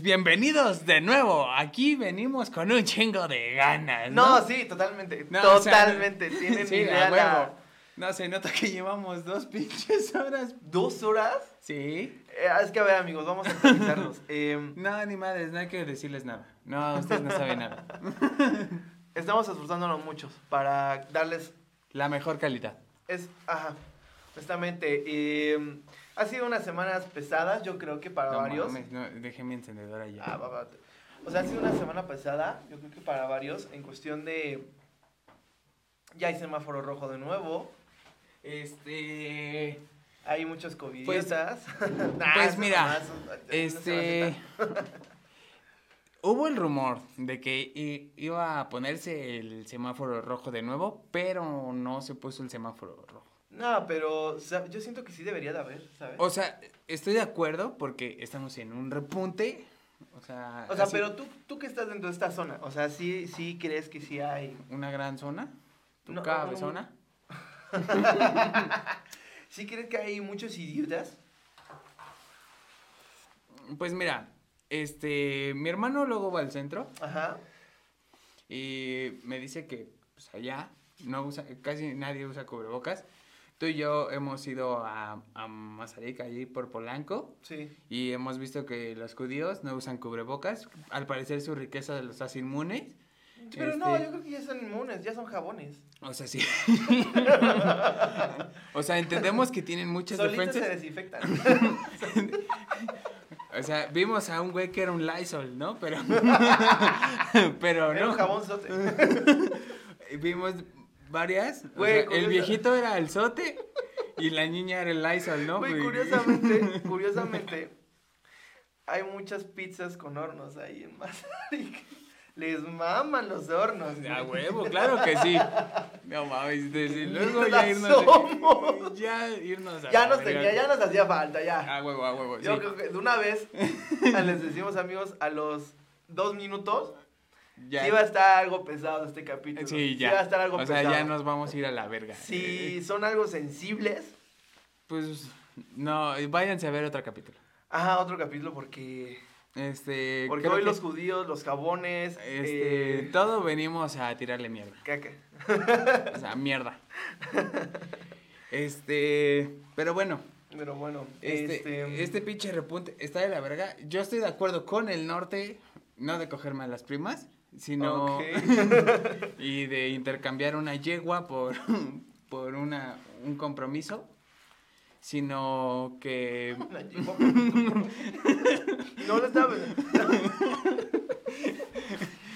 Pues bienvenidos de nuevo. Aquí venimos con un chingo de ganas. No, No, sí, totalmente. No, o sea, totalmente. Tienen sí, idea a la- huevo. No, se nota que llevamos dos pinches horas. ¿Dos horas? Sí. Eh, es que a ver, amigos, vamos a actualizarlos. Eh, No, ni madres, no hay que decirles nada. No, ustedes no saben nada. estamos esforzándonos muchos para darles. La mejor calidad. Es, ajá, honestamente. eh, ha sido unas semanas pesadas, yo creo que para No varios. mames, no, dejé mi encendedora ya. Ah, va, va. O sea, ha sido una semana pesada, yo creo que para varios, en cuestión de. Ya hay semáforo rojo de nuevo. Este. Hay muchos COVID. Pues- pues mira, Este. Hubo el rumor de que iba a ponerse el semáforo rojo de nuevo, pero no se puso el semáforo rojo. No, pero o sea, yo siento que sí debería de haber, ¿sabes? O sea, estoy de acuerdo porque estamos en un repunte. O sea, O sea, así, pero tú, tú que estás dentro de esta zona, o sea, sí, sí crees que sí hay. una gran zona. Tu No, cabezona. ¿Sí crees que hay muchos idiotas? Pues mira, este, mi hermano luego va al centro Ajá. y me dice que pues, allá no usa, casi nadie usa cubrebocas. Tú y yo hemos ido a, a Mazarik, allí por Polanco, Sí. y hemos visto que los judíos no usan cubrebocas. Al parecer su riqueza los hace inmunes. Pero no, Este, yo creo que ya son inmunes, ya son jabones. O sea, sí. o sea, entendemos que tienen muchas Solitos se defensas. desinfectan. O sea, vimos a un güey que era un Lysol, ¿no? Pero. pero Era no. un jabón sote. Vimos varias. o Güey, sea, el viejito era el sote y la niña era el Lysol, ¿no? Güey, curiosamente, curiosamente, hay muchas pizzas con hornos ahí en Mazarik. Les maman los hornos. A huevo, claro que sí. No mames, desde luego ya irnos. somos. Ya irnos a Ya nos tenía, ya nos hacía falta, ya. A huevo, a huevo, sí. Yo creo que de una vez les decimos amigos a los dos minutos Ya. sí va a estar algo pesado este capítulo. Sí, ya. va a estar algo o sea, pesado. ya nos vamos a ir a la verga. Si son algo sensibles, Pues no, váyanse a ver otro capítulo. ajá, otro capítulo porque Este. porque hoy que, los judíos, los jabones, Este. eh, Todo venimos a tirarle mierda. caca. O sea, mierda. Este. Pero bueno, Pero bueno, este, este, este pinche repunte está de la verga. Yo estoy de acuerdo con el norte, no de cogerme a las primas, sino. y de intercambiar una yegua por, por una, un compromiso, sino que... Una yegua. no lo estaba.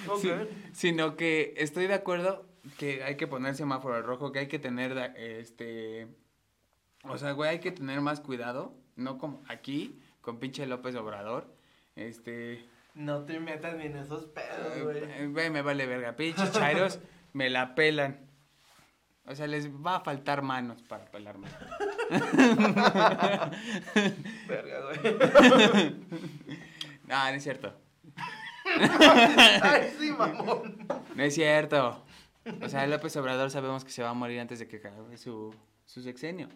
Ok. Sí, sino que estoy de acuerdo que hay que poner semáforo rojo, que hay que tener, este, o sea, güey, hay que tener más cuidado, no como aquí, con pinche López Obrador, este, No te metas ni en esos pedos, güey. eh, güey, me vale verga, pinches chairos me la pelan. O sea, les va a faltar manos para pelarme. Verga, güey. No, no es cierto. Ay, sí, mamón. No es cierto. O sea, López Obrador sabemos que se va a morir antes de que acabe su, su sexenio.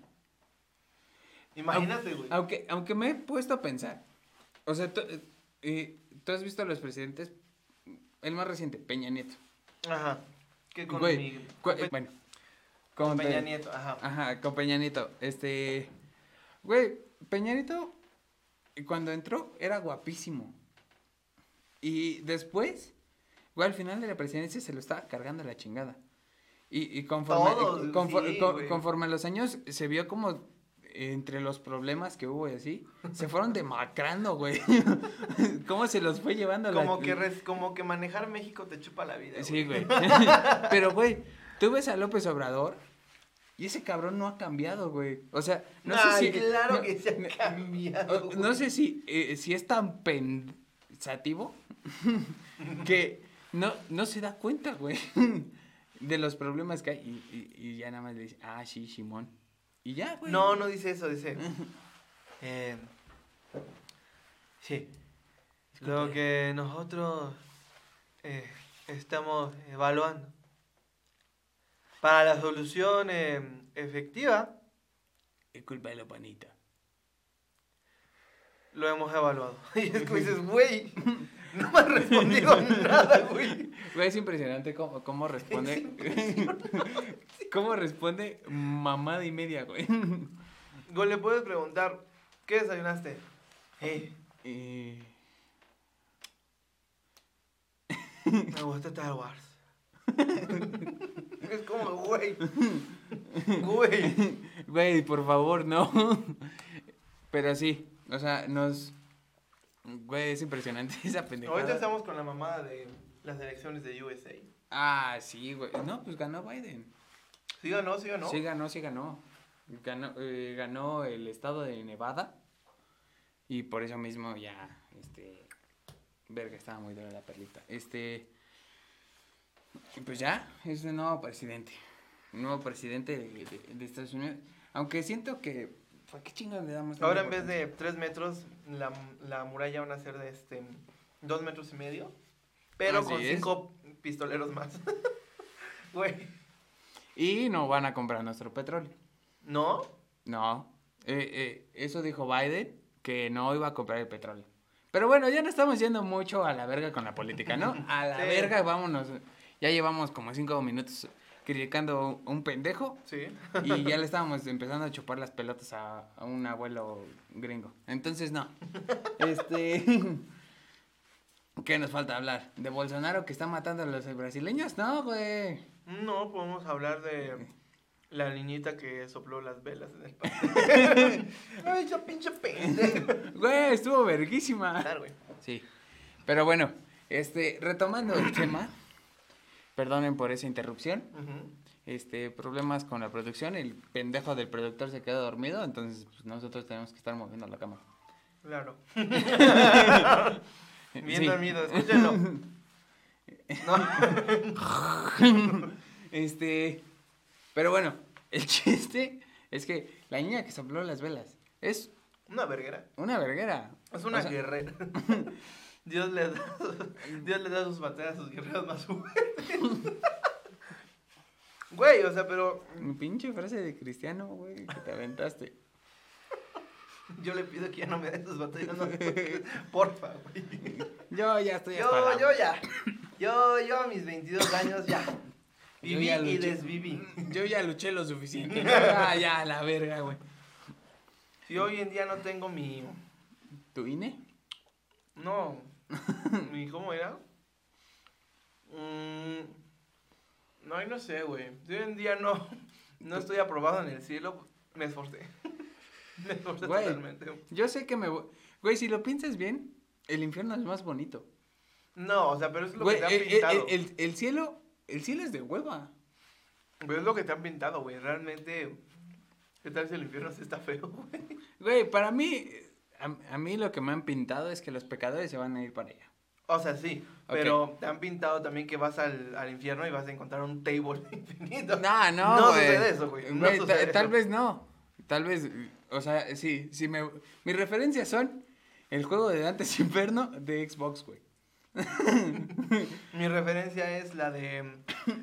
Imagínate, güey. Aunque, aunque me he puesto a pensar. O sea, eh, ¿tú has visto a los presidentes? El más reciente, Peña Nieto. Ajá. ¿Qué con Güey, mi- cu- con Pe- bueno. con con Peña Pe- Nieto? Ajá. Ajá, con Peña Nieto. Este. Güey, Peña Nieto, cuando entró, era guapísimo. Y después, güey, al final de la presidencia se lo estaba cargando la chingada. Y, y conforme, Todos, sí, conforme a los años, se vio como entre los problemas que hubo y así, se fueron demacrando, güey. ¿Cómo se los fue llevando la- Como que, res- como que manejar México te chupa la vida. Sí, güey. Pero, güey, tú ves a López Obrador y ese cabrón no ha cambiado, güey. O sea, no Ay, sé si. claro no- que se ha cambiado. No sé si, eh, si es tan pensativo que no, no se da cuenta, güey, de los problemas que hay. Y, y- y ya nada más le dice, ah, sí, Simón. Y ya, güey. No, no dice eso, dice. eh, sí. Lo que nosotros eh, estamos evaluando para la solución eh, efectiva Es culpa de la panita. Lo hemos evaluado. Y es que dices, güey, no me has respondido nada, güey. Güey, es impresionante cómo, cómo responde. cómo responde mamada y media, güey. Güey, le puedes preguntar, ¿qué desayunaste? Eh, Y- me gusta Star Wars. es como, güey. Güey. Güey, por favor, no. Pero sí, o sea, nos. Güey, es impresionante esa pendejada. Ahorita estamos con la mamada de las elecciones de USA. Ah, sí, güey. No, pues ganó Biden. ¿Sí o no? ¿Sí o no? Sí ganó, sí ganó. Ganó, eh, ganó el estado de Nevada. Y por eso mismo ya, este... Verga, estaba muy dura la perlita. Este... y Pues ya, es un nuevo presidente. Nuevo presidente de, de- de Estados Unidos. Aunque siento que... ¿Para qué chingados le damos? Ahora en vez de 3 metros, la, la muralla van a ser de este 2 metros y medio. Pero Así con es. 5 pistoleros más. Güey. Y no van a comprar nuestro petróleo. ¿No? No. Eh, eh, eso dijo Biden, que no iba a comprar el petróleo. Pero bueno, ya no estamos yendo mucho a la verga con la política, ¿no? A la Sí. verga, vámonos. Ya llevamos como cinco minutos criticando a un pendejo Sí. y ya le estábamos empezando a chupar las pelotas a, a un abuelo gringo. Entonces, no. Este... ¿Qué nos falta hablar? ¿De Bolsonaro que está matando a los brasileños? No, güey. No, podemos hablar de la niñita que sopló las velas en el pastel. Ay, esa pinche pendeja. Güey, estuvo verguísima. Claro, güey. Sí. Pero bueno, este, retomando el tema, perdonen por esa interrupción. Este, problemas con la producción, el pendejo del productor se quedó dormido, entonces pues, nosotros tenemos que estar moviendo la cama. Claro. Sí. Bien dormido, escúchenlo. No. Este, pero bueno, el chiste es que la niña que sopló las velas es Una verguera. una verguera. Es una O sea, guerrera. Dios le da, Dios le da sus batallas a sus guerreros más fuertes. Güey, o sea, pero Mi pinche frase de cristiano, güey, que te aventaste. yo le pido que ya no me dé sus batallas fuertes. Porfa, güey. Yo ya estoy hasta la- Yo, yo ya. Yo, yo a mis 22 años ya. Viví ya y desviví. Yo ya luché lo suficiente. ¿no? Ah, ya, la verga, güey. Si hoy en día no tengo mi. ¿Tu INE? No. ¿Mi cómo era? Mm, no, no sé, güey. Si hoy en día no, no estoy aprobado en el cielo, me esforcé. Me esforcé Güey. totalmente. Yo sé que me voy. Güey, si lo piensas bien, el infierno es más bonito. No, o sea, pero es lo Güey, que te han el, pintado. el- el- el cielo, el cielo es de hueva. Pero es lo que te han pintado, güey. Realmente, ¿qué tal si el infierno sí está feo, güey? Güey, para mí, a, a mí lo que me han pintado es que los pecadores se van a ir para allá. O sea, sí, pero te han pintado también que vas al, al infierno y vas a encontrar un table infinito. No, no, No sucede eso, güey. No sucede tal eso. vez no. Tal vez, o sea, sí, sí me... Mis referencias son el juego de Dante's Inferno de Xbox, güey. Mi referencia es la de.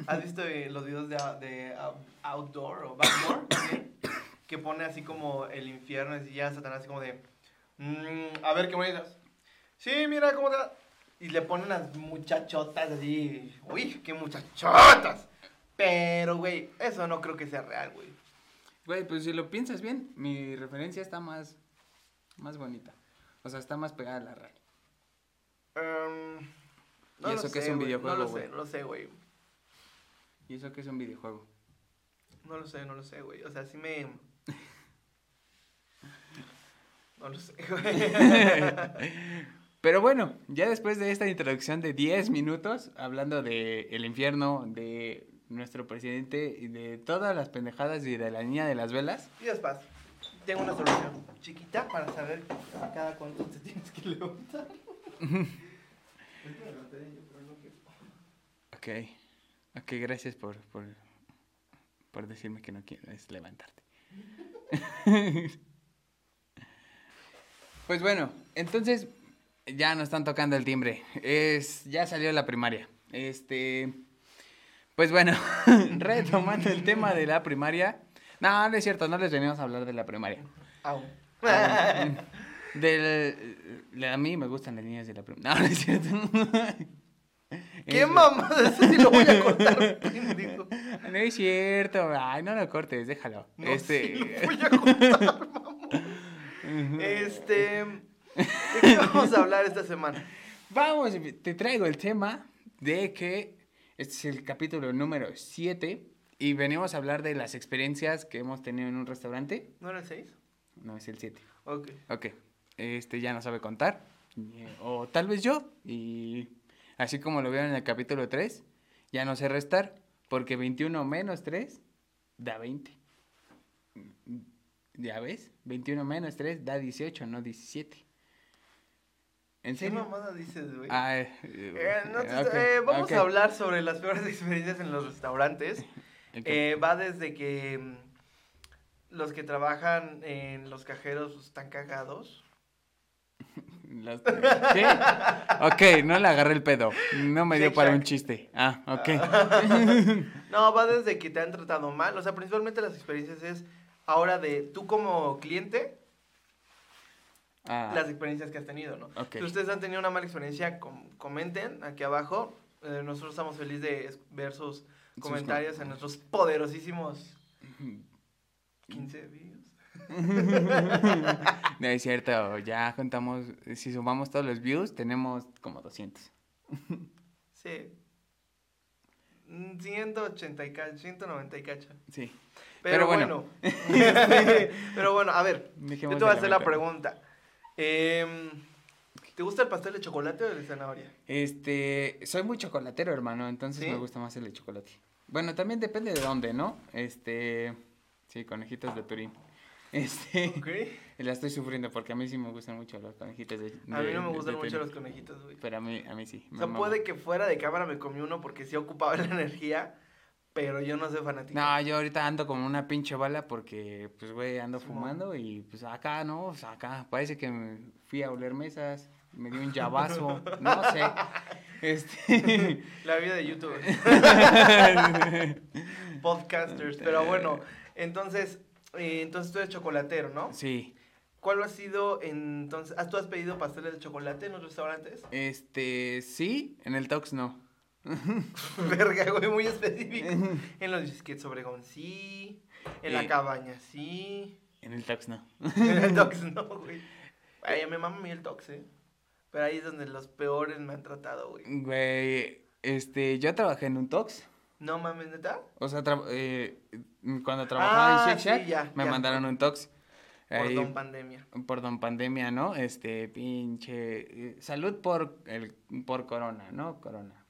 ¿Has visto eh, los videos de, de out- Outdoor o Backdoor? también? que pone así como el infierno y ya Satanás así como de. "Mm, a ver qué bonitas. Sí, mira cómo te. va". Y le ponen las muchachotas así. Uy, qué muchachotas. Pero, güey, eso no creo que sea real, güey. Güey, pues si lo piensas bien, mi referencia está más, más bonita. O sea, está más pegada a la real. Em, ¿Y eso lo qué es un videojuego, No lo sé, no lo sé, güey. Y eso que es un videojuego. No lo sé, no lo sé, güey. O sea, sí me. No lo sé, güey. Pero bueno, ya después de esta introducción de 10 minutos, hablando de el infierno, de nuestro presidente y de todas las pendejadas y de la niña de las velas. Y después, tengo una solución chiquita para saber cada cuánto te tienes que levantar. Ok, ok, gracias por, por, por decirme que no quieres levantarte. pues bueno, entonces ya nos están tocando el timbre. Es, ya salió la primaria. Este, pues bueno, retomando el tema de la primaria. No, no es cierto, no les venimos a hablar de la primaria. Au. Del, a mí me gustan las líneas de la primera. No, no es cierto. ¿Qué Es- mamá? Eso sí lo voy a cortar, pendejo. No es cierto. Ay, no lo cortes, déjalo. No, este. sí lo voy a cortar, mamón. Este. ¿De qué vamos a hablar esta semana? Vamos, te traigo el tema de que este es el capítulo número 7 y venimos a hablar de las experiencias que hemos tenido en un restaurante. ¿No era el 6? No, es el 7. Ok. Ok, este ya no sabe contar, o tal vez yo, y así como lo vieron en el capítulo 3, ya no sé restar, porque 21 menos 3 da 20. ¿Ya ves? 21 menos 3 da 18, no 17. ¿En ¿Qué serio? mamada dices, güey? Ah, eh, Eh, no te- ok, eh, vamos a hablar sobre las peores experiencias en los restaurantes. Eh, va desde que mm, los que trabajan en los cajeros están cagados. Los- ¿Qué? Ok, no le agarré el pedo. No me dio para un chiste. Ah, ok. No, va desde que te han tratado mal. O sea, principalmente las experiencias es ahora de tú como cliente, Ah, las experiencias que has tenido, ¿no? Si ustedes han tenido una mala experiencia, com- comenten aquí abajo. Eh, nosotros estamos felices de ver sus comentarios en nuestros poderosísimos 15 videos. No es cierto, ya contamos, si sumamos todos los views, tenemos como 200. Sí. Mm, 180 y cacho, 190 y cacho. Sí. Pero, Pero bueno. bueno. Pero bueno, a ver. Dejemos Yo te voy a de hacer la pregunta. Em, ¿Te gusta el pastel de chocolate o el de zanahoria? Este, soy muy chocolatero, hermano, entonces ¿Sí? me gusta más el de chocolate. Bueno, también depende de dónde, ¿no? Este, sí, conejitos de Turín. Este, Ok. la estoy sufriendo porque a mí sí me gustan mucho los conejitos de A mí de- no me de- gustan de mucho los conejitos, güey. Pero a mí, a mí sí. O sea, puede que fuera de cámara me comí uno porque sí ocupaba la energía, pero yo no soy fanático. No, yo ahorita ando como una pinche bala porque, pues, güey, ando fumando y, pues, acá, ¿no? O sea, acá parece que me fui a oler mesas, me dio un llavazo, no sé. Este... La vida de YouTube. Podcasters. Pero bueno, entonces, eh, entonces tú eres chocolatero, ¿no? sí, ¿Cuál ha sido entonces? ¿has- ¿Tú has pedido pasteles de chocolate en los restaurantes? este, sí, en el Tox no. Verga, güey, muy específico. En los biscuits Obregón sí. En la Eh. cabaña sí. En el Tox no. En el Tox no, güey. Ay, me mama a mí el Tox, eh. Pero ahí es donde los peores me han tratado, güey. Güey, este, yo trabajé en un Tox. No mames, neta. O sea, tra- eh, cuando trabajaba Ah, en Shake sí, Shack, ya, me ya. mandaron un Tox. Por Ahí- don pandemia. por don pandemia, ¿no? Este, pinche, eh, salud por el, por corona, ¿no? Corona.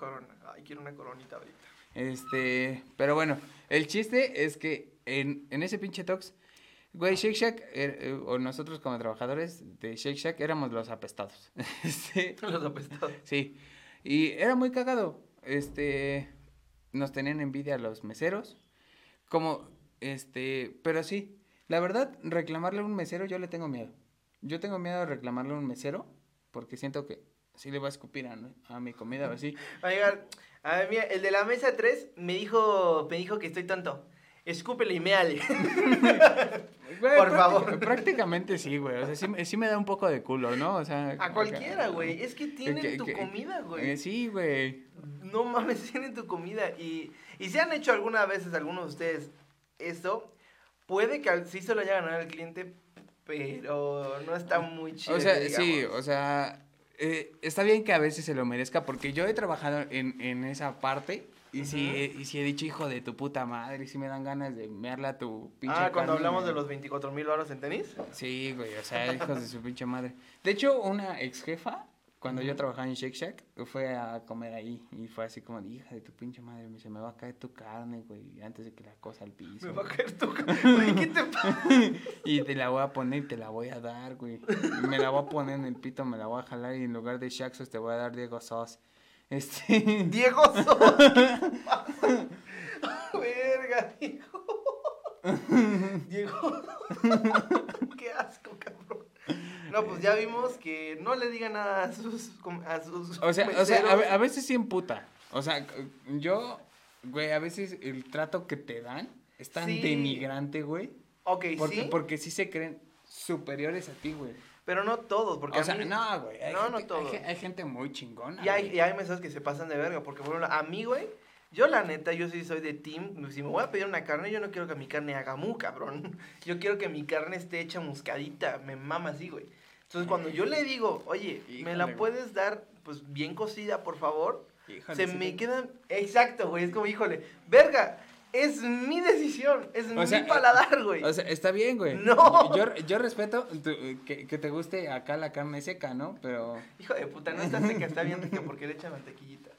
Corona. Ay, quiero una coronita ahorita. Este, pero bueno, el chiste es que en, en ese pinche Tox, güey, Shake Shack, er- eh, o nosotros como trabajadores de Shake Shack éramos los apestados. Este, Los apestados. sí, y era muy cagado. Este, nos tenían envidia los meseros, como, este, pero sí, la verdad, reclamarle a un mesero yo le tengo miedo. Yo tengo miedo de reclamarle a un mesero porque siento que sí le va a escupir a, a mi comida o así. Va a llegar. A ver, mira, el de la mesa 3 me dijo, me dijo que estoy tonto. Escúpele y méale. Güey, Por favor. Prácticamente sí, güey. O sea, sí, me- sí me da un poco de culo, ¿no? O sea. A cualquiera, güey. Es que tienen que- tu que- comida, Eh, güey. sí, güey. No mames, tienen tu comida. Y, y si han hecho alguna veces algunos de ustedes esto, puede que sí se lo haya ganado el cliente, pero no está muy chido. O sea, que sí, digamos. o sea, eh, está bien que a veces se lo merezca porque yo he trabajado en, en esa parte y sí, Ujú. he- y sí he dicho, hijo de tu puta madre, y sí me dan ganas de mearle a tu pinche Ah, cuando hablamos güey. de los 24 mil horas en tenis. Sí, güey, o sea, hijos de su pinche madre. De hecho, una ex jefa, cuando yo trabajaba en Shake Shack, fue a comer ahí y fue así como, hija de tu pinche madre, me dice, me va a caer tu carne, güey, antes de que la cosa al piso. Me va a caer tu... Güey, ¿qué te pasa? Y te la voy a poner y te la voy a dar, güey. Y me la voy a poner en el pito, me la voy a jalar y en lugar de Shaxos te voy a dar Diego Sos. Este. Diego Sos. Verga, Diego. Diego. Qué asco. No, pues ya vimos que no le digan nada a sus a sus O sea, o sea a, a veces sí emputa. O sea, yo, güey, a veces el trato que te dan es tan Sí. denigrante, güey. Ok, Porque, sí. porque sí se creen superiores a ti, güey. Pero no todos, porque O sea, mí... no, güey. No, no todos. Hay, ge- hay gente muy chingona. Y hay, y hay meseros que se pasan de verga, porque por ejemplo, a mí, güey, yo la neta, yo sí soy de team, si me voy a pedir una carne, yo no quiero que mi carne haga mu, cabrón. Yo quiero que mi carne esté hecha muscadita, me mama así, güey. Entonces cuando yo le digo, oye, ¿me la puedes dar, pues, bien cocida, por favor? Híjole, se sí me queda... Exacto, güey, es como, híjole, verga, es mi decisión, es O mi sea, paladar, güey. O sea, está bien, güey. No. Yo, yo respeto tu- que, que te guste acá la carne seca, ¿no? Pero Hijo de puta, no está seca, está bien rica porque le echa mantequillita.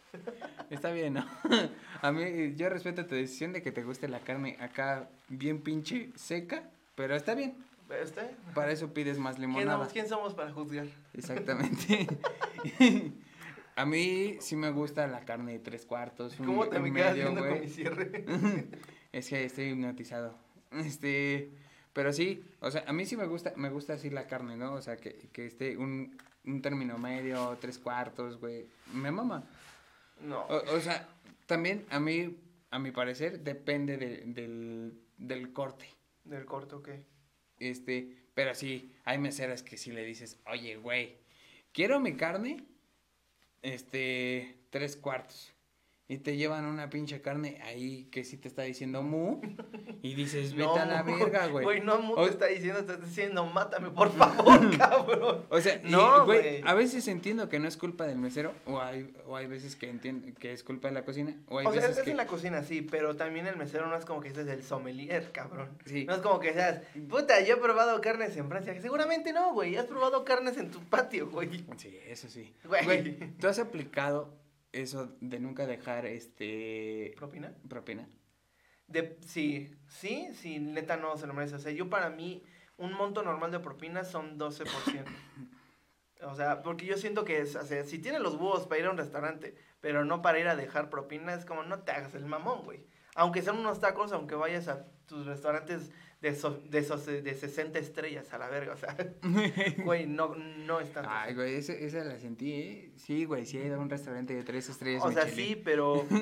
está bien, ¿no? A mí, yo respeto tu decisión de que te guste la carne acá bien pinche seca, pero está bien. Bien. Para eso pides más ¿Quién limonada. somos, ¿Quién somos para juzgar? Exactamente. A mí sí me gusta la carne de tres cuartos. un- ¿Cómo te un me quedas medio, viendo con mi cierre? Es que estoy hipnotizado. Este, pero sí, o sea, a mí sí me gusta, me gusta así la carne, ¿no? O sea, que, que esté un, un término medio, tres cuartos, güey. Me mama. No. O, o sea, también a mí, a mi parecer, depende de- del, del corte. Del corto, ok. Este, pero sí, hay meseras que si le dices, oye, güey, quiero mi carne, este, tres cuartos. Y te llevan una pinche carne ahí que sí te está diciendo mu. Y dices, vete a la verga, güey. Güey, no mu O- te está diciendo, te está diciendo, mátame, por favor, cabrón. O sea, No, güey, a veces entiendo que no es culpa del mesero, o hay, o hay veces que entiendo que es culpa de la cocina, o hay O sea, veces es que... en la cocina, sí, pero también el mesero no es como que ese es el sommelier, cabrón. Sí. No es como que seas, puta, yo he probado carnes en Francia. Seguramente no, güey. Has probado carnes en tu patio, güey. Sí, eso sí. Güey, ¿tú has aplicado eso de nunca dejar, este, ¿Propina? propina? De, sí, sí, sí, neta no se lo merece. O sea, yo para mí, un monto normal de propina son 12%. O sea, porque yo siento que, es, o sea, si tienes los huevos para ir a un restaurante, pero no para ir a dejar propina, es como no te hagas el mamón, güey. Aunque sean unos tacos, aunque vayas a tus restaurantes de, so- de, esos, eh, de 60 estrellas a la verga, o sea, güey, no, no es tanto. Ay, güey, esa, esa la sentí, ¿eh? Sí, güey, sí he ido a un restaurante de tres estrellas. o sea, sí, pero...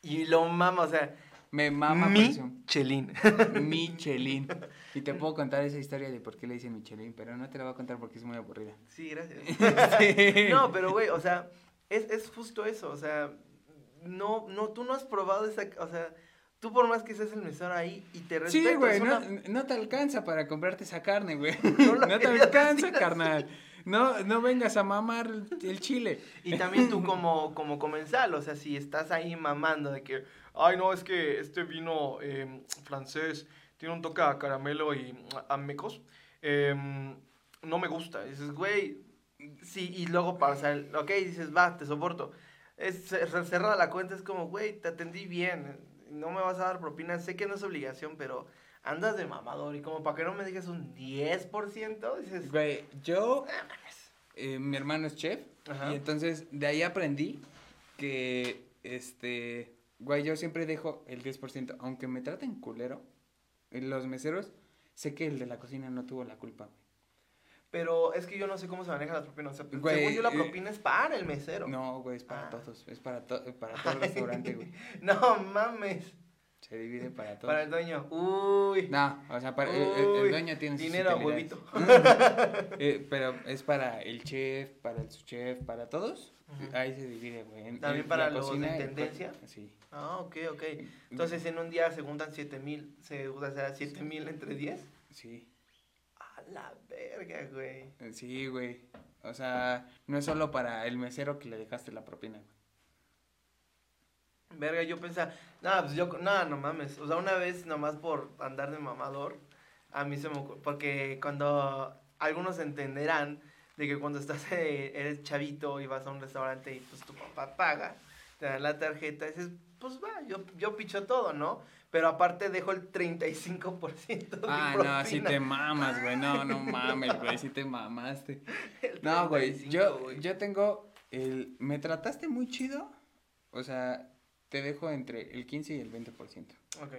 Y lo mama, o sea, Me mama. Michelin. Michelin. Y te puedo contar esa historia de por qué le dicen Michelin, pero no te la voy a contar porque es muy aburrida. Sí, gracias. Sí. No, pero güey, o sea, es, es justo eso, o sea, no, no, tú no has probado esa, o sea, tú por más que seas el mesero ahí y te respeto, Sí, güey, no, una- no te alcanza para comprarte esa carne, güey. No te alcanza, así. carnal. No, no vengas a mamar el, chile. Y también tú como, como comensal, o sea, si estás ahí mamando de que, ay, no, es que este vino eh, francés tiene un toque a caramelo y a mecos, em, no me gusta. Y dices, güey, sí, y luego pasa, el, ok, dices, va, te soporto. Es cer- cerrada la cuenta, es como, güey, te atendí bien, no me vas a dar propina, sé que no es obligación, pero andas de mamador y como para que no me digas un 10%, dices, Güey, yo, eh, mi hermano es chef, Ajá. y entonces de ahí aprendí que, este, güey, yo siempre dejo el 10%, aunque me traten culero, eh, los meseros, sé que el de la cocina no tuvo la culpa. Pero es que yo no sé cómo se manejan las propinas. O sea, Güey, según yo, la eh, propina es para el mesero. No, güey, es para Ah. todos, es para, to- para todo el restaurante, güey. No mames. Se divide para todos. Para el dueño. Uy. No, o sea, para, el, el- el Uy, dueño tiene sus Dinero utilidades. huevito. Eh, pero es para el chef, para el subchef, para todos. Ahí se divide, güey. ¿También en para la los de cocina intendencia? Sí. Ah, ok, ok. Entonces en un día se juntan 7 mil. Se sea, 7 mil entre 10. Sí. La verga, güey. Sí, güey. O sea, no es solo para el mesero que le dejaste la propina, güey. Verga, yo pensaba, nada, pues yo, nada, no mames. O sea, una vez nomás por andar de mamador, a mí se me ocurrió, porque cuando algunos entenderán de que cuando estás, eh, eres chavito y vas a un restaurante y pues tu papá paga, te dan la tarjeta, dices, pues va, yo, yo picho todo, ¿no? Pero aparte dejo el 35% de Ah, propina. no, si te mamas, güey. No, no mames, güey. Si te mamaste. No, güey. 35, Yo, yo tengo el. ¿Me trataste muy chido? O sea, te dejo entre el 15 y el 20%. Ok.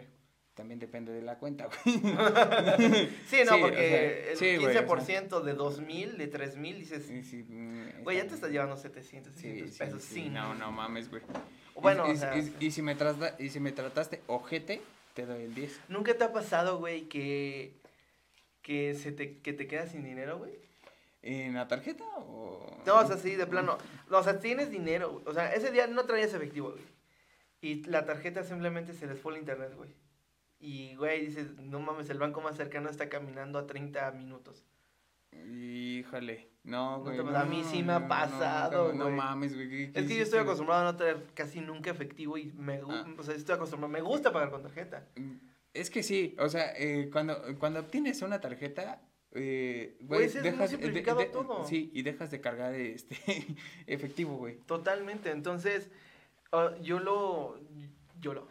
También depende de la cuenta, güey. Sí, no, Sí, o porque sea, sí, el o 15% de 2000, de 3000, dices, Sí, sí, mm, güey, ya está te estás llevando 700, Sí, 600 sí, pesos sí, sin. No, no mames, güey. Bueno, y, o sea, y- y si me trata- y si me trataste ojete, te doy el 10. ¿Nunca te ha pasado, güey, que, que, se te, que te quedas sin dinero, güey? ¿En la tarjeta o...? No, o sea, sí, de plano. No, o sea, tienes dinero, güey. O sea, ese día no traías efectivo, güey. Y la tarjeta simplemente se les fue el internet, güey. Y, güey, dices, no mames, el banco más cercano está caminando a 30 minutos. Híjole, no, güey. no, a mí sí me ha pasado, No, güey. mames, güey. ¿qué- qué Es que yo hiciste, estoy güey? acostumbrado a no tener casi nunca efectivo y me, gu- Ah. o sea, estoy acostumbrado, me gusta pagar con tarjeta. Es que sí, o sea, eh, cuando, cuando obtienes una tarjeta, eh, Güey, sí es muy dejas de- simplificado todo. Sí, y dejas de cargar este efectivo, güey. Totalmente, entonces, ah, yo lo, yo lo,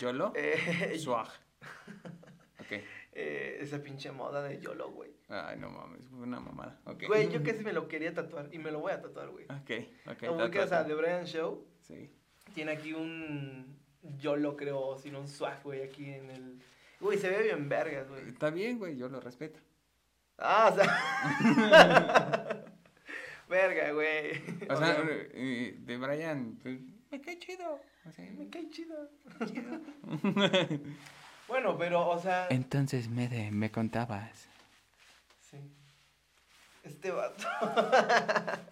¿Yolo? eh, Swag. Ok. Eh, esa pinche moda de YOLO, güey. Ay, no mames, fue una mamada. Ok. Güey, yo casi me lo quería tatuar y me lo voy a tatuar, güey. Ok, ok. Como ta, ubicas ta, a ta. The Brian Show, Sí. tiene aquí un YOLO, creo, sino un swag, güey, aquí en el... Güey, se ve bien vergas, güey. Está bien, güey, yo lo respeto. Ah, o sea... Verga, güey. O sea, eh, de Brian, pues, me cae chido. O sea, me cae chido. chido. Bueno, pero, o sea... Entonces, Mede, me contabas. Sí. Este vato.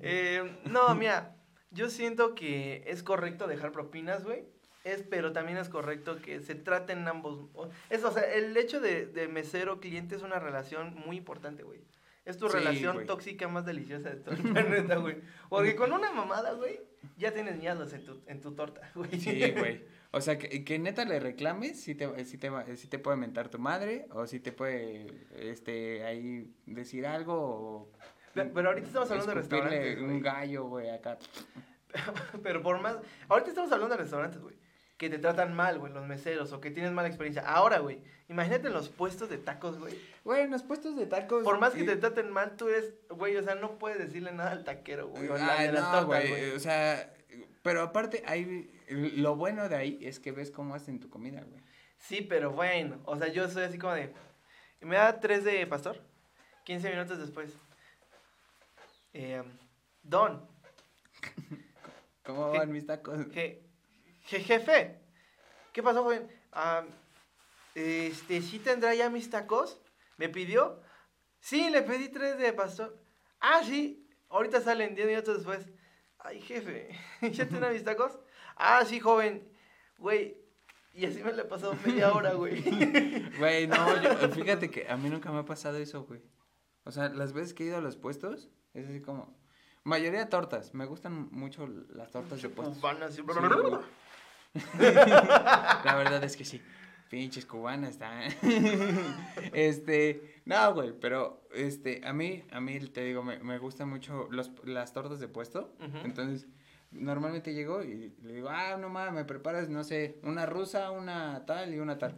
Eh, no, mira, yo siento que es correcto dejar propinas, güey. Es, pero también es correcto que se traten ambos. Es, o sea, el hecho de, de mesero-cliente es una relación muy importante, güey. Es tu Sí, relación tóxica más deliciosa de todo el planeta, güey. Porque con una mamada, güey, ya tienes miedos en tu, en tu torta, güey. Sí, güey. O sea, que, que neta le reclames si te, si, te, si te puede mentar tu madre o si te puede, este, ahí decir algo o... Pe- Pero ahorita estamos hablando de restaurantes, güey. un gallo, güey, acá. Pero por más. Ahorita estamos hablando de restaurantes, güey. Que te tratan mal, güey, los meseros, o que tienes mala experiencia. Ahora, güey, imagínate en los puestos de tacos, güey. Güey, en los puestos de tacos... Por más que te traten mal, tú eres, güey, o sea, no puedes decirle nada al taquero, güey. O las no, güey. o sea, pero aparte, hay, lo bueno de ahí es que ves cómo hacen tu comida, güey. Sí, pero bueno, o sea, yo soy así como de. ¿Me da tres de pastor? 15 minutos después. Eh, don, ¿Cómo van mis tacos? Je- je- jefe, ¿qué pasó, joven? Ah, este, ¿sí tendrá ya mis tacos? ¿Me pidió? Sí, le pedí tres de pastor. Ah, sí, ahorita salen 10 minutos después. Ay, jefe, ¿ya tendrá mis tacos? Ah, sí, joven. Güey, y así me le pasó media hora, güey. Güey, no, yo- fíjate que a mí nunca me ha pasado eso, güey. O sea, las veces que he ido a los puestos, es así como... Mayoría tortas, me gustan mucho las tortas de puestos. Cubanas, sí. La verdad es que sí. Pinches cubanas están. este, no, güey, pero este, a mí, a mí te digo, me, me gustan mucho los, las tortas de puesto. Entonces, normalmente llego y le digo, ah, no mames, me preparas, no sé, una rusa, una tal y una tal.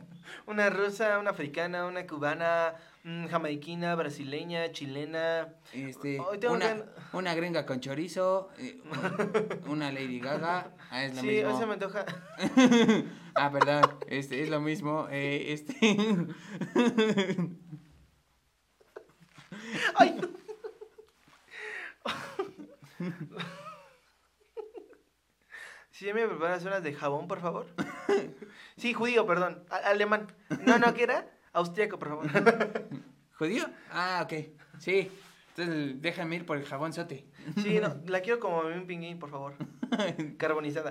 Una rusa, una africana, una cubana, mm, jamaiquina, brasileña, chilena. Este, una, gan- una gringa con chorizo, eh, una Lady Gaga, ah, es lo Sí, mismo. hoy se me antoja. Ah, perdón, este, es lo mismo, eh, este... Ay, no. Sí, me preparas unas de jabón, por favor. Sí, judío, perdón. a- alemán. No, no, ¿qué era? Austriaco, por favor. ¿Judío? Ah, ok. Sí. Entonces déjame ir por el jabón sote. Sí, no, la quiero como un pinguín, por favor. Carbonizada.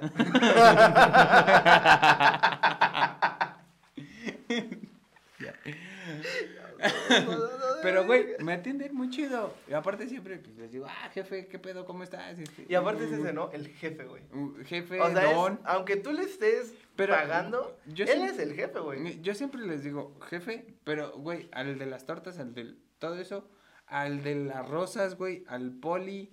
Pero, güey, me atienden muy chido. Y aparte siempre pues, les digo, ah, jefe, ¿qué pedo? ¿Cómo estás? Este, Y aparte es ese, ¿no? El jefe, güey. uh, Jefe, O sea, es- don. aunque tú le estés Pero, pagando, yo él es el jefe, güey. Yo siempre les digo, jefe, pero, güey, al de las tortas, al de todo eso, al de las rosas, güey, al poli.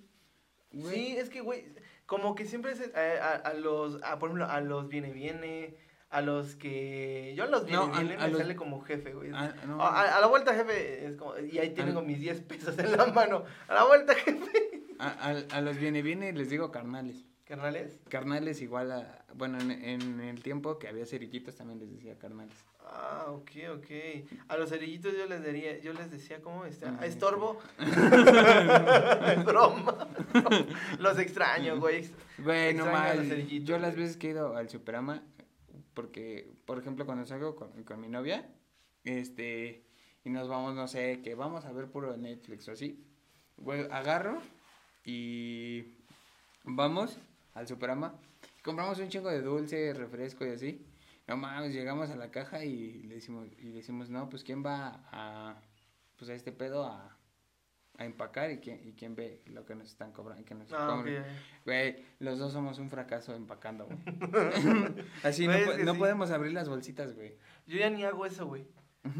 Sí, es que, güey, como que siempre es a, a- a los, a, por ejemplo, a los viene viene, a los que... Yo a los viene No, a- viene a me los- sale como jefe, güey. Ah, no. A, la vuelta, jefe, es como, y ahí tengo mis 10 pesos en la mano. A la vuelta, jefe. A, a- a los viene, viene, les digo carnales. Carnales. Carnales igual a, bueno, en, en el tiempo que había cerillitos también les decía carnales. Ah, ok, ok. A los cerillitos yo les diría, yo les decía, ¿cómo está? Ah, Estorbo. Es broma. Los extraño, güey. Güey, no Extraño a los mal. Yo las veces que he ido al Superama, porque, por ejemplo, cuando salgo con, con mi novia, este, y nos vamos, no sé, que vamos a ver puro Netflix o así. Güey, agarro y vamos al Superama. Compramos un chingo de dulce, refresco y así. No mames, llegamos a la caja y le decimos, y decimos, no, pues quién va a, pues a este pedo a, a empacar y quién, y quién ve lo que nos están cobrando, que nos Ah, cobran. Güey, los dos somos un fracaso empacando, güey. Así no, no podemos abrir las bolsitas, güey. Yo ya ni hago eso, güey.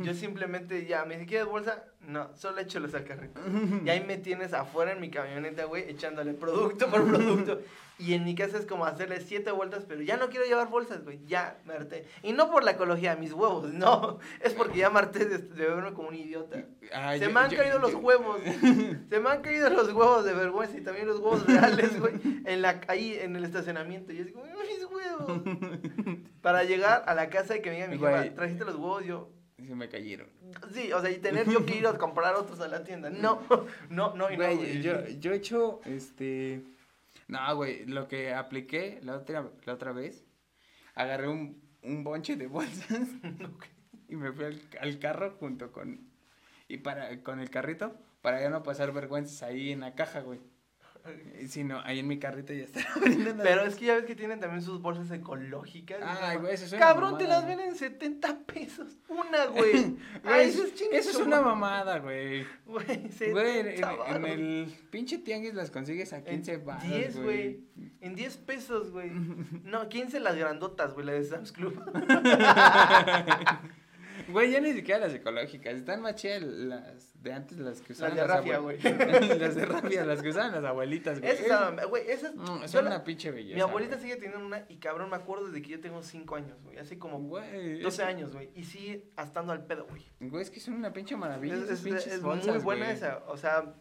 Yo simplemente ya, ¿me dice, ¿quieres bolsa? No, solo échalos al carrito. Y ahí me tienes afuera en mi camioneta, güey, echándole producto por producto. Y en mi casa es como hacerle siete vueltas, pero ya no quiero llevar bolsas, güey, ya me harté. Y no por la ecología, mis huevos, no. Es porque ya me harté de, de verme como un idiota. Ah, Se yo- me han yo- caído los huevos. Se me han caído los huevos de vergüenza y también los huevos reales, güey. En la, ahí en el estacionamiento. Y así como, mis huevos. Para llegar a la casa y que me diga mi trajiste los huevos, yo, Se me cayeron. Sí, o sea, y tener yo que ir a comprar otros a la tienda. No, no, no, y no. Güey, güey. yo, yo he hecho, este... No, güey, lo que apliqué la otra, la otra vez, agarré un, un bonche de bolsas y me fui al, al carro junto con... Y para, con el carrito, para ya no pasar vergüenzas ahí en la caja, güey. Sino ahí en mi carrito ya abriendo. Pero es que ya ves que tienen también sus bolsas ecológicas. Ay, güey, eso es una Cabrón, te las ven en 70 pesos. Una, güey. Ay, eso, es eso es una mamada, güey. Güey, Güey, en, 70 en- el pinche tianguis las consigues a En 15 baros, 10, güey. En 10 pesos, güey. No, 15 las grandotas, güey, la de Sam's Club. Güey, ya ni siquiera las ecológicas. Están más chidas las de antes, las que usaban Las de rafia, güey. las de rafia, las que usaban las abuelitas, güey. Esas, güey, esas. Mm, son la- una pinche belleza. Mi abuelita güey. sigue teniendo una y cabrón, me acuerdo desde que yo tengo 5 años, güey. Hace como Güey, 12 es- años, güey. Y sigue estando al pedo, güey. Güey, es que son una pinche maravilla. Es, es- pinches es bolsas, muy buena güey. esa. O sea,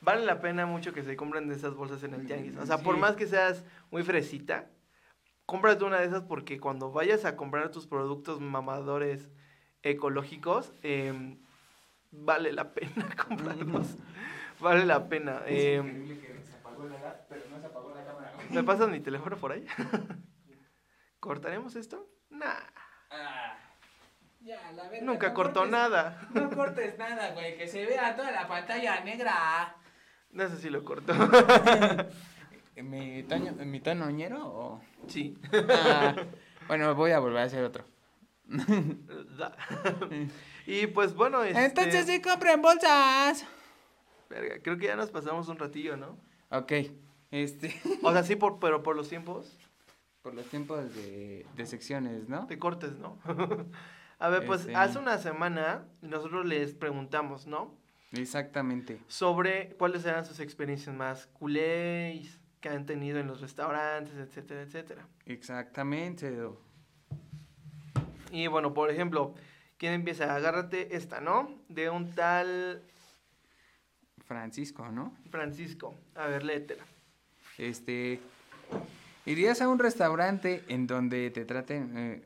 vale la pena mucho que se compren de esas bolsas en el tianguis. O sea, por más que seas muy fresita, cómprate una de esas porque cuando vayas a comprar tus productos mamadores ecológicos, em, vale la pena comprarlos. vale la pena. Es Em, increíble que se apagó la lab, pero no se apagó la cámara. ¿Me pasas mi teléfono por ahí? ¿Cortaremos esto? Nah, Ah, ya, la verga, nunca no cortó cortes- nada. No cortes nada, güey, que se vea toda la pantalla negra. No sé si lo corto. ¿Mi tono, mi tono ñero o...? sí. Ah, bueno, voy a volver a hacer otro. Y pues bueno, este... Entonces sí compren bolsas. Verga, creo que ya nos pasamos un ratillo, ¿no? Ok, este... O sea, sí, por, pero por los tiempos Por los tiempos de, de secciones, ¿no? de cortes, ¿no? A ver, pues Este- hace una semana nosotros les preguntamos, ¿no? Exactamente. Sobre cuáles eran sus experiencias más culés que han tenido en los restaurantes, etcétera, etcétera. Exactamente. Y bueno, por ejemplo, ¿quién empieza? Agárrate esta, ¿no? De un tal Francisco, ¿no? Francisco. A ver, léetela. Este... ¿Irías a un restaurante en donde te traten eh,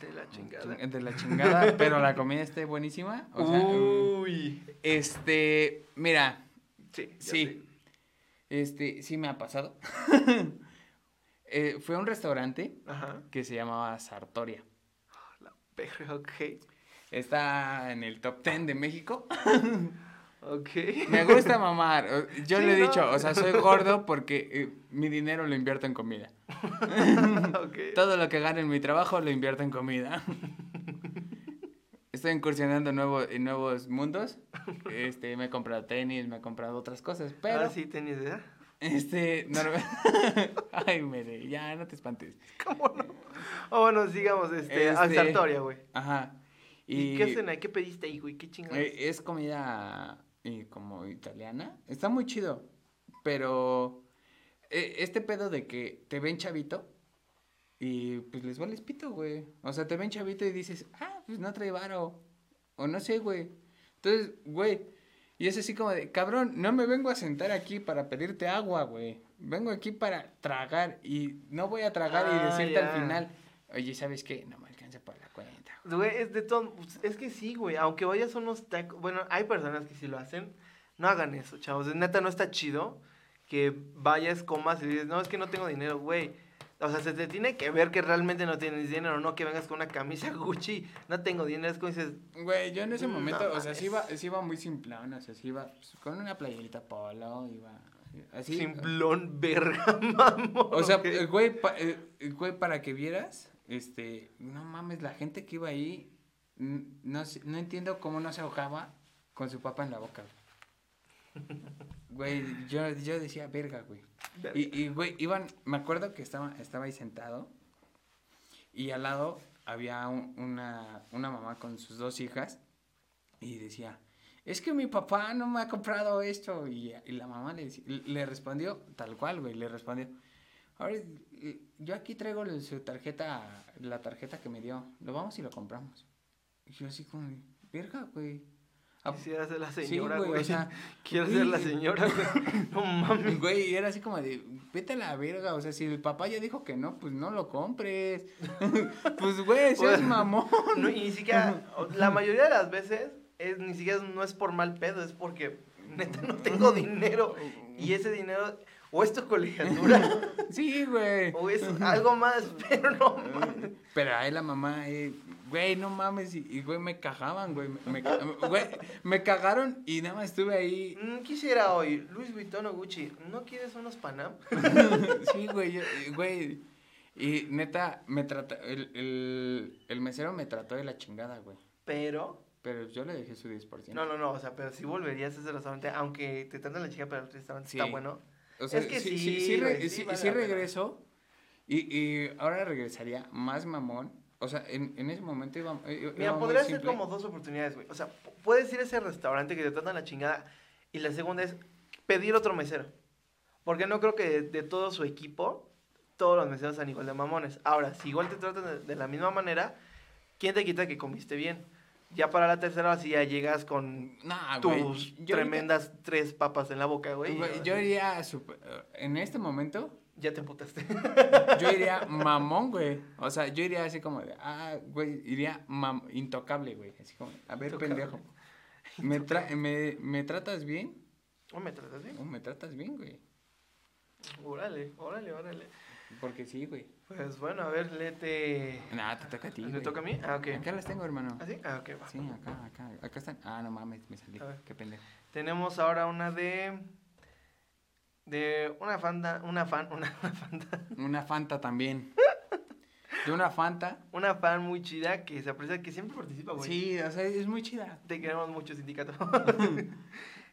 De la chingada. de la chingada, pero la comida esté buenísima? O sea, Uy. este... Mira, Sí, Sí. Este, sí me ha pasado. Eh, fue a un restaurante Ajá. que se llamaba Sartoria. La perra, ok. Está en el top 10 de México. Ok. Me gusta mamar. Yo Sí, le he no. dicho, o sea, soy gordo porque eh, mi dinero lo invierto en comida. Todo lo que gano en mi trabajo lo invierto en comida. Estoy incursionando en, nuevo- en nuevos mundos. Este, me he comprado tenis, me he comprado otras cosas, pero Ahora sí tenías idea. este, norma- Ay, Mere, ya no te espantes. ¿Cómo no? Oh, bueno, sigamos, este, Este- Sartoria, güey. Ajá. ¿Y, qué hacen ahí? ¿Qué pediste ahí, güey? ¿Qué chingados? Eh, es comida eh, como italiana. Está muy chido. Pero eh, este pedo de que te ven chavito y pues les vales pito, güey. O sea, te ven chavito y dices, ah, pues no trae varo. O no sé, güey. Entonces, güey. Y es así como de, cabrón, no me vengo a sentar aquí para pedirte agua, güey. Vengo aquí para tragar y no voy a tragar y Ah, decirte ya. al final, oye, ¿sabes qué? No me alcanza para la cuenta. Güey, es de todo. Es que sí, güey. Aunque vayas a unos tacos. Bueno, hay personas que sí lo hacen. No hagan eso, chavos. Neta, no está chido que vayas, comas y dices, no, es que no tengo dinero, güey. O sea, se te tiene que ver que realmente no tienes dinero, no que vengas con una camisa Gucci. No tengo dinero, es como dices, Güey, yo en ese No momento, o sea, sí iba, sí iba muy simplón, o sea, sí iba pues, con una playerita polo, iba así. simplón, verga, mamón. O sea, ok. eh, güey, pa- eh, eh, güey, para que vieras, este, no mames, la gente que iba ahí, no, no entiendo cómo no se ahogaba con su papa en la boca. güey. Yo, yo decía, verga, güey. Y, y, güey, iban, me acuerdo que estaba, estaba ahí sentado y al lado había un- una, una mamá con sus dos hijas y decía, es que mi papá no me ha comprado esto. Y, y la mamá le, le respondió, tal cual, güey, le respondió, ahora, yo aquí traigo su tarjeta, la tarjeta que me dio, lo vamos y lo compramos. Y yo así como, verga, güey. Quisiera ser la señora, güey, o sea, Quiero güey, ser la señora, güey. No mames. Güey, y era así como de, vete a la verga, o sea, si el papá ya dijo que no, pues no lo compres. pues, güey, seas Pues, mamón. No, y ni siquiera, la mayoría de las veces, es, ni siquiera no es por mal pedo, es porque neta no tengo dinero. Y ese dinero, o es tu colegiatura, Sí, güey. o es algo más, pero no mames. Pero ahí la mamá, eh, güey, no mames, y, y, güey, me cagaban, güey, me, me ca- güey, me cagaron y nada más estuve ahí, Mm, Quisiera hoy, Luis Vuitton o Gucci, ¿no quieres unos Panam? sí, güey, yo- güey, y neta, me trata, el, el, el mesero me trató de la chingada, güey, Pero, pero yo le dejé su 10%. no, no, no, o sea, pero si volverías a ese restaurante, aunque te traten la chica, pero el restaurante Sí. está bueno. O sea, Es que sí, sí, sí, sí, re- sí sí- vale sí regreso y, y ahora regresaría más mamón. O sea, en, en ese momento iba, iba Mira, muy podría ser como dos oportunidades, güey. O sea, pu- puedes ir a ese restaurante que te tratan la chingada y la segunda es pedir otro mesero. Porque no creo que de, de todo su equipo todos los meseros sean igual de mamones. Ahora, si igual te tratan de, de la misma manera, ¿quién te quita que comiste bien? Ya para la tercera, así ya llegas con Nah, tus tremendas tres papas en la boca, güey. Güey, yo iría, super- en este momento, Ya te emputaste. yo iría mamón, güey. O sea, yo iría así como de, ah, güey, iría mam- intocable, güey. Así como, a ver, Intocable. pendejo. ¿Me, tra- me, ¿Me tratas bien? ¿No me tratas bien? Oh, me tratas bien, güey. Órale, órale, órale. Porque sí, güey. Pues bueno, a ver, léete... Nada, te toca a ti, ¿Me güey. toca a mí? Ah, ok. Acá las tengo, hermano. ¿Así? Ah, ok, va. Sí, acá, acá, acá están. Ah, no mames, me salí. A ver. Qué pendejo. Tenemos ahora una de. De una fanta. Una fan. Una, una fanta. Una Fanta también. De una Fanta. Una fan muy chida que se aprecia, que siempre participa, güey. Sí, o sea, es muy chida. Te queremos mucho, sindicato.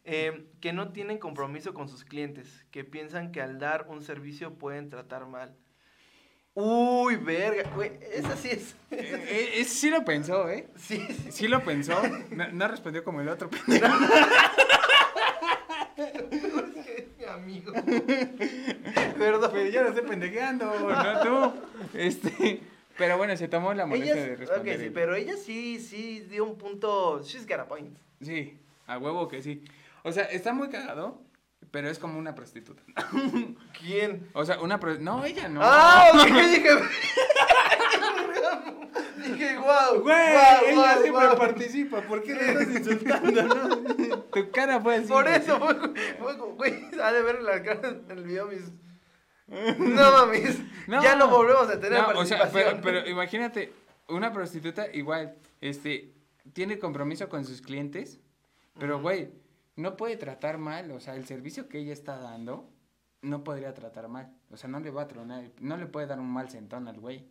Eh, que no tienen compromiso con sus clientes. Que piensan que al dar un servicio pueden tratar mal. Uy, verga. Güey, esa sí es. Eh, eh, ese sí lo pensó, ¿eh? Sí, sí. Sí lo pensó. No, no respondió como el otro pendejo. Mi amigo. Perdón. Pero yo lo estoy pendejeando, no tú. Este. Pero bueno, se tomó la molestia de ok, responder. sí, él. pero ella sí, sí dio un punto. She's got a point. Sí, a huevo que sí. O sea, está muy cagado, pero es como una prostituta. ¿Quién? O sea, una pro- No, ella no. ¡Ah! ok, dije. dije, wow. Güey, guau, ella siempre participa. ¿Por qué le estás insultando, no? Tu cara fue así. Por güey. eso, fue, fue, güey, ha de ver la cara en el video mis. No mames. No. Ya no volvemos a tener No, o sea, pero, pero imagínate, una prostituta igual, este, tiene compromiso con sus clientes, pero Ujú. güey, no puede tratar mal, o sea, el servicio que ella está dando, no podría tratar mal. O sea, no le va a tronar, no le puede dar un mal sentón al güey.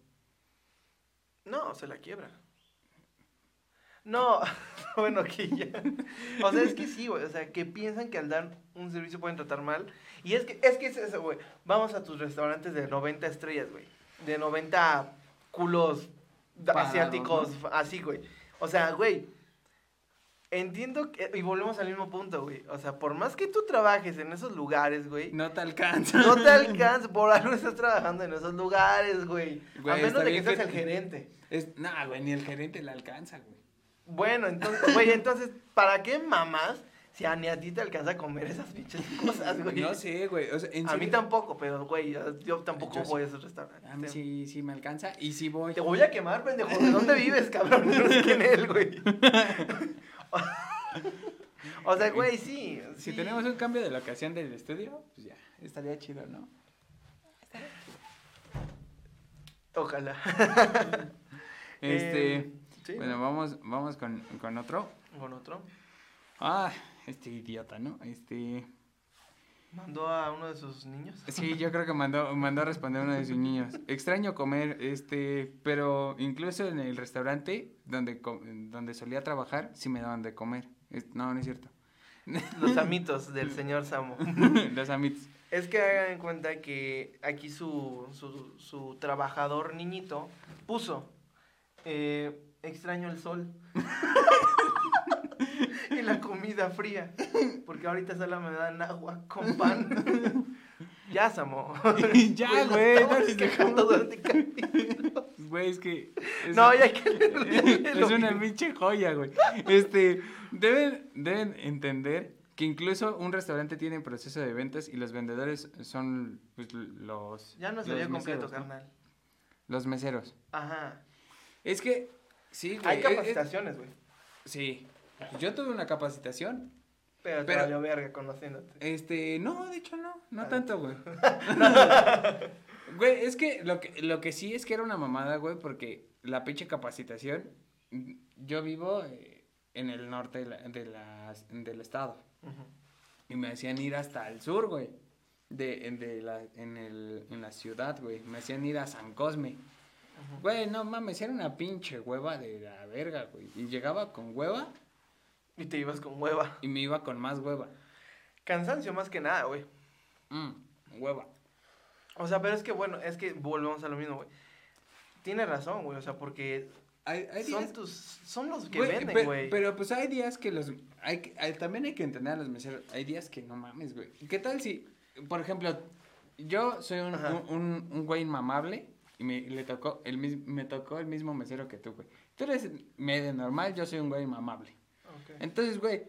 No, se la quiebra. No, bueno, que ya. O sea, es que sí, güey. O sea, que piensan que al dar un servicio pueden tratar mal. Y es que es que es eso, güey. Vamos a tus restaurantes de 90 estrellas, güey. De 90 culos Parados, asiáticos, así, güey. O sea, güey. Entiendo que. Y volvemos al mismo punto, güey. O sea, por más que tú trabajes en esos lugares, güey. No te alcanza. No te alcanza, por algo estás trabajando en esos lugares, güey. Güey, a menos de que seas que- el gerente. Es, nah, güey, ni el gerente le alcanza, güey. Bueno, entonces, güey, entonces, ¿para qué mamás si a ni a ti te alcanza a comer esas pinches cosas, güey? No sé, güey. O sea, en a mí tampoco, pero, güey, yo, tampoco Yo sí. voy a esos restaurantes. A mí sí, sí me alcanza y sí voy. Te voy a quemar, pendejo. ¿De dónde vives, cabrón? No sé quién es él, güey. o sea, güey, sí. Si tenemos un cambio de locación del estudio, pues ya, estaría chido, ¿no? Ojalá. Este, Eh, ¿sí? bueno, vamos, vamos con, con otro. Con otro. Ah, este idiota, ¿no? Este, Mandó a uno de sus niños. sí, yo creo que mandó, mandó a responder uno de sus niños. Extraño comer, este, pero incluso en el restaurante donde, donde solía trabajar, sí me daban de comer. No, no es cierto. Los amitos del señor Samo. Los amitos. Es que hagan en cuenta que aquí su, su, su trabajador niñito puso, eh, extraño el sol y la comida fría, porque ahorita solo me dan agua con pan. ya, Samo. Ya, güey, no les quejando durante el capítulo. Güey, es que... es- No, ya hay que es una pinche joya, güey. Este, deben, deben entender que incluso un restaurante tiene proceso de ventas y los vendedores son pues, los... Ya no se completo, carnal. Los meseros. Ajá. Es que, sí, güey. Hay es- es- capacitaciones, güey. sí. Yo tuve una capacitación. Pero te Pero- valió verga conociéndote. Este, no, de hecho no, no Ah. tanto, güey. Güey, es que lo, que lo que sí es que era una mamada, güey, porque la pinche capacitación, yo vivo eh, en el norte de la- de del estado y me hacían ir hasta el sur, güey, de, en, de la, en, el, en la ciudad, güey, me hacían ir a San Cosme. Güey, no mames, era una pinche hueva de la verga, güey, y llegaba con hueva Y te ibas con hueva. y me iba con más hueva. Cansancio más que nada, güey. Mm, hueva. O sea, pero es que bueno, es que volvemos a lo mismo, güey. Tienes razón, güey. O sea, porque Hay, hay son días- tus, son los que Güey, venden, pe- güey. Pero pues hay días que los. Hay, también hay que entender a los meseros. Hay días que no mames, güey. ¿Qué tal si, por ejemplo, yo soy un, un, un- un güey inmamable y me, le tocó el, me tocó el mismo mesero que tú, güey? Tú eres medio normal, yo soy un güey inmamable. Ok. Entonces, güey,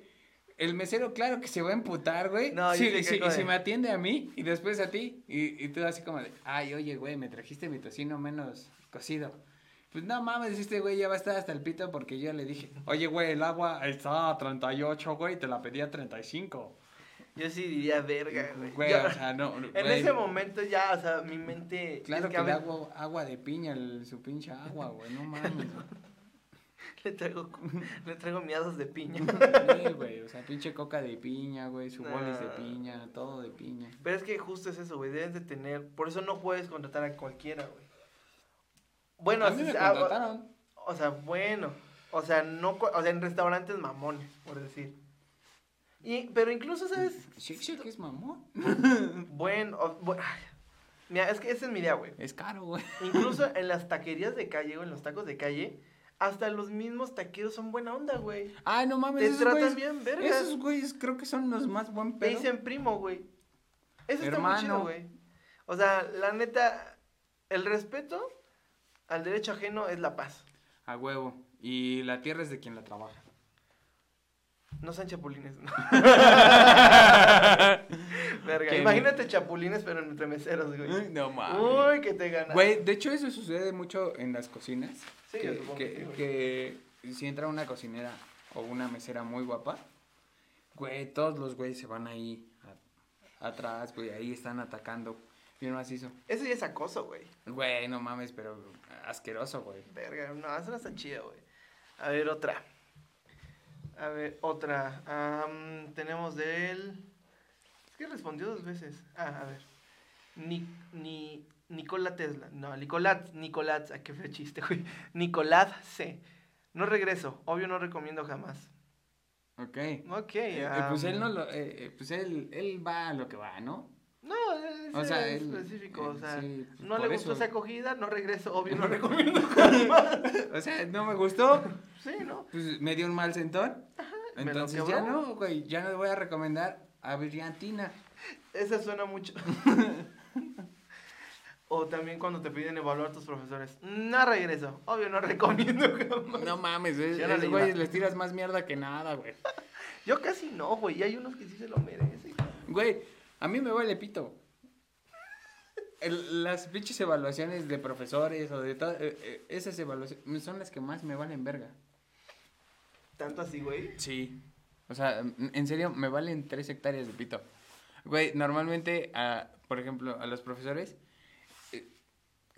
el mesero, claro que se va a emputar, güey. No, yo Sí, sí, no, y si me atiende a mí y después a ti, y, y tú así como de, ay, oye, güey, me trajiste mi tocino menos cocido. Pues no mames, este güey ya va a estar hasta el pito porque yo le dije, oye, güey, el agua está a 38, güey, te la pedí a 35. Yo sí diría verga, güey. Güey, Yo- o sea, no. en güey, ese momento ya, o sea, mi mente... Claro es que, a le hago agua de piña, el- su pinche agua, güey, no mames. güey. le traigo, le traigo miados de piña. Sí, güey, o sea, pinche coca de piña, güey, su bolis de piña, todo de piña. Pero es que justo es eso, güey. Debes de tener... Por eso no puedes contratar a cualquiera, güey. Bueno, a mí me contrataron. O sea, bueno. O sea, no, o sea, en restaurantes mamones, por decir. Y, pero incluso, ¿sabes? Shake Shack es mamón. Bueno, o- bu- ay, mira, es que esa es mi idea, güey. Es caro, güey. Incluso en las taquerías de calle o en los tacos de calle, hasta los mismos taqueros son buena onda, güey. Ay, no mames, Te esos tratan güeyes. bien, vergas. Esos güeyes creo que son los más buen Te pedo. dicen primo, güey. Eso está muy Hermano. chido, güey. O sea, la neta, el respeto al derecho ajeno es la paz. A huevo. Y la tierra es de quien la trabaja. No sean chapulines. no. Verga. Imagínate chapulines, pero entre meseros, güey. no Uy, que te ganas. Güey, de hecho eso sucede mucho en las cocinas. Sí, que, que, que si entra una cocinera o una mesera muy guapa, güey, todos los güeyes se van ahí a- atrás, güey, ahí están atacando. Bien macizo. Eso ya es acoso, güey. Güey, no mames, pero asqueroso, güey. Verga, no, eso no está chido, güey. A ver, otra. A ver, otra. Am, tenemos de él. Es que respondió dos veces. Ah, a ver. Ni, ni, Nicolás Tesla. No, Nicolás, Nicolás. Ah, qué feo chiste, güey. Nicolás C. No regreso. Obvio no recomiendo jamás. Ok. Ok. Eh, pues él no lo, eh, eh, pues él, él va a lo que va, ¿no? Es, O sea, es específico. o eh, sea, sí, pues no le gustó eso. esa acogida, no regreso. Obvio no recomiendo. O sea, no me gustó, sí, ¿no? pues me dio un mal sentón. lo Entonces ya no, güey, ya no le voy a recomendar a Brillantina. Esa suena mucho. o también cuando te piden evaluar tus profesores. No regreso. Obvio, no recomiendo jamás. No mames, es, Ya no iba. les tiras más mierda que nada, güey. Yo casi no, güey. Y hay unos que sí se lo merecen. Güey, a mí me vale pito. El- las pinches evaluaciones de profesores o de todo, eh, eh, esas evaluaciones son las que más me valen verga. Tanto así, güey. Sí. O sea, en serio, me valen tres hectáreas de pito. Güey, normalmente, a, por ejemplo, a los profesores, eh,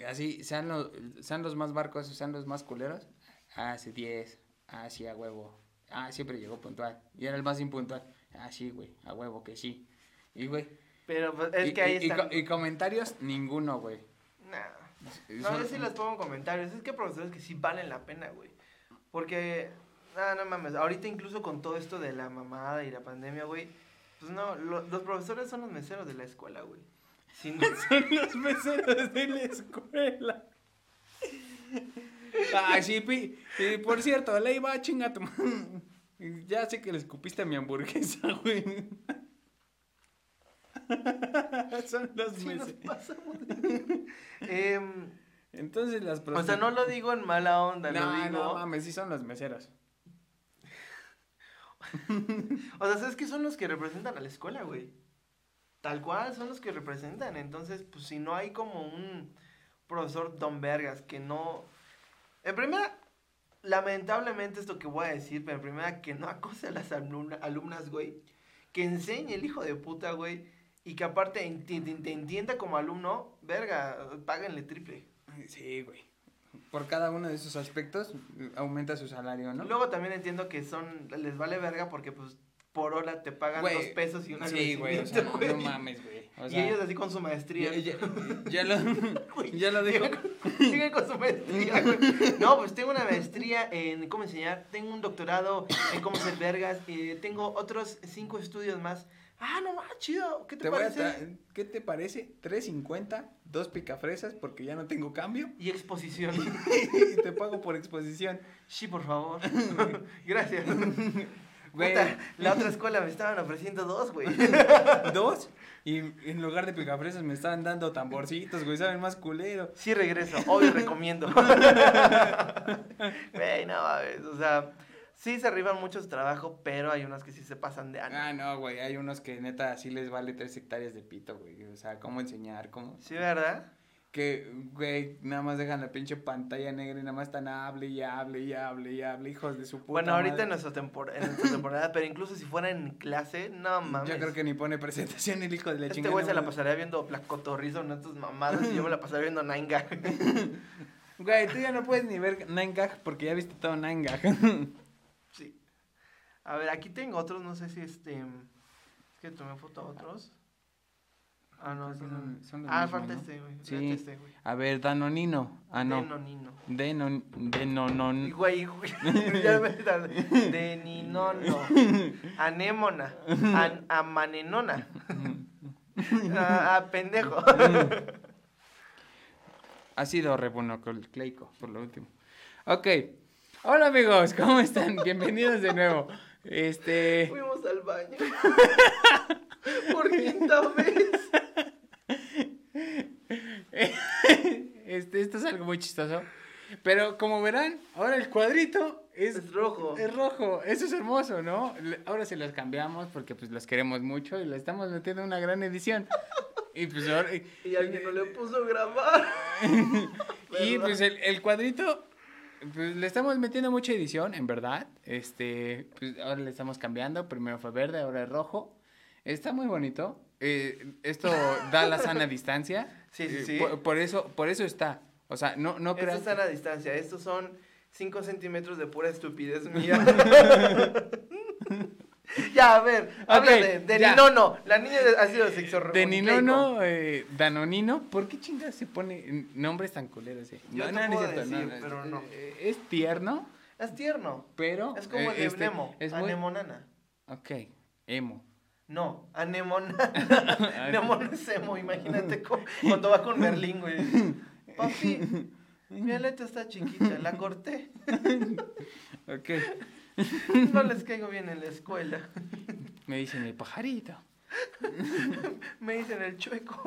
así, sean los, sean los más barcos sean los más culeros, ah, sí, 10, ah, sí, a huevo, ah, siempre llegó puntual, y era el más impuntual, ah, sí, güey, a huevo que sí, y güey. Pero pues, es y, que ahí y- y está. y comentarios, ninguno, güey. Nah. No, yo sí les pongo comentarios. Es que profesores que sí valen la pena, güey. Porque, ah, no mames, ahorita incluso con todo esto de la mamada y la pandemia, güey, pues no, lo- los profesores son los meseros de la escuela, güey. Si no- Son los meseros de la escuela. Ay, sí, pi. Y por cierto, le iba a chinga tu. Ya sé que le escupiste a mi hamburguesa, güey. Son los sí nos meseros. pasamos de- Em, Entonces las o sea, no lo digo en mala onda, lo No, digo. no mames, sí son los meseros. O sea, ¿sabes qué son los que representan a la escuela, güey? Tal cual, son los que representan. Entonces, pues si no hay como un profesor Don Vergas que no... En primera, lamentablemente esto que voy a decir, pero en primera, que no acose a las alumna- alumnas, güey. Que enseñe el hijo de puta, güey. Y que aparte te entienda como alumno, verga, páguenle triple. Sí, güey. Por cada uno de esos aspectos aumenta su salario, ¿no? Luego también entiendo que son, les vale verga porque pues por hora te pagan Güey, dos pesos y una Sí, güey, o sea, no, no mames, güey. O y ellos así con su maestría. ya, ya- ya lo, ya lo dijo. Llegan con, llegan con su maestría, güey. No, pues tengo una maestría en cómo enseñar, tengo un doctorado en cómo ser vergas, eh, tengo otros cinco estudios más. Ah, no más, chido. ¿Qué te, parece? ¿Qué te parece? 3.50, dos picafresas porque ya no tengo cambio Y exposición. y te pago por exposición. Sí, por favor. Gracias. Güey. Puta, la otra escuela me estaban ofreciendo dos, güey. Dos y en lugar de picafresas me estaban dando tamborcitos, güey, saben más culero. Sí regreso, obvio recomiendo. Güey, no mames, o sea, sí se arriban muchos trabajo, pero hay unos que sí se pasan de año. Ah, no, güey, hay unos que neta sí les vale tres hectáreas de pito, güey. O sea, cómo enseñar, cómo... Sí, ¿verdad? Que, güey, nada más dejan la pinche pantalla negra y nada más están hable y hable y hable y hable, hijos de su puta Bueno, ahorita madre. en nuestra, tempor- en nuestra temporada, pero incluso si fuera en clase, no mames. Yo creo que ni pone presentación el hijo de la Este chingada. güey se la pasaría viendo Placotorrizo en estas mamadas y yo me la pasaría viendo Nine Gag. Güey, tú ya no puedes ni ver Nine Gag porque ya viste todo Nine Gag. A ver, aquí tengo otros, no sé si este... Es que tomé foto a otros. Ah, no, son- son los Ah, mismos, falta ¿no? este, güey. Sí. Fíjate este, güey. A ver, Danonino. Ah, no. Denonino. Denon, Denonon. Güey, güey, ya me tardé. De Ninono. Anémona. An, amanenona. A, a pendejo. Ha sido rebonucleico, por lo último. Ok. Hola amigos, ¿cómo están? Bienvenidos de nuevo. Este. Fuimos al baño. Por quinta vez. Este, esto es algo muy chistoso. Pero como verán, ahora el cuadrito es, Es rojo. es rojo. Eso es hermoso, ¿no? Ahora se los cambiamos porque pues los queremos mucho y le estamos metiendo una gran edición. Y pues ahora. Y alguien no le puso grabar. Y pues el, el cuadrito, pues le estamos metiendo mucha edición, en verdad. Este, pues ahora le estamos cambiando. Primero fue verde, ahora es rojo. Está muy bonito. Eh, esto da la sana distancia. Sí, sí, Eh, sí. Por, por eso, por eso está. O sea, no, no creas. están a distancia. Estos son 5 centímetros de pura estupidez mía. ya, a ver. Habla Ok, de, ya. Ninono. La niña ha sido sexo De Ninono, eh, Danonino, ¿por qué chingas se pone nombres tan culeros? eh? Yo te puedo decir, pero no. Eh, Es tierno, Es tierno. pero. Es como eh, el de este, Nemo. Es muy. Anemonana. Ok, emo. No, anemona. Nemo no es emo, imagínate cómo- cuando va con Merlín, güey. Papi, mi aleta está chiquita, la corté. Ok. No les caigo bien en la escuela. Me dicen el pajarito. Me dicen el chueco.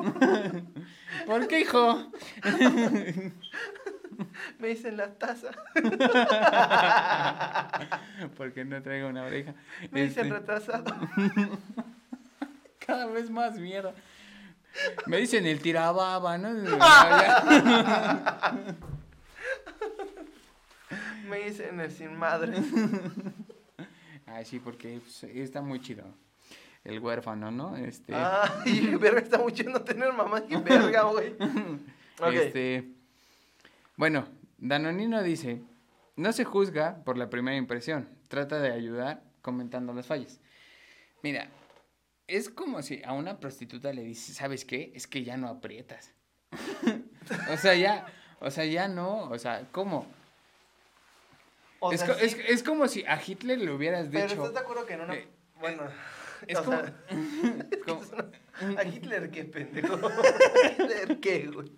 ¿Por qué, hijo? Me dicen la taza. Porque no traigo una oreja. Me dicen Este, retrasado. cada vez más mierda. Me dicen el tirababa, ¿no? Me dicen el sin madre. Ay, sí, porque pues, está muy chido. El huérfano, ¿no? Este. Ay, verga, está mucho no tener mamá. Qué verga, güey. Este. Bueno, Danonino dice, no se juzga por la primera impresión, trata de ayudar comentando las fallas. Mira, es como si a una prostituta le dices, ¿sabes qué? Es que ya no aprietas. o sea, ya, o sea, ya no, o sea, ¿cómo? O es, sea, co- sí, es- es como si a Hitler le hubieras pero dicho... ¿estás de acuerdo que en una... eh, bueno, Es como... sea, como- ¿a Hitler qué, pendejo? ¿Hitler qué, güey?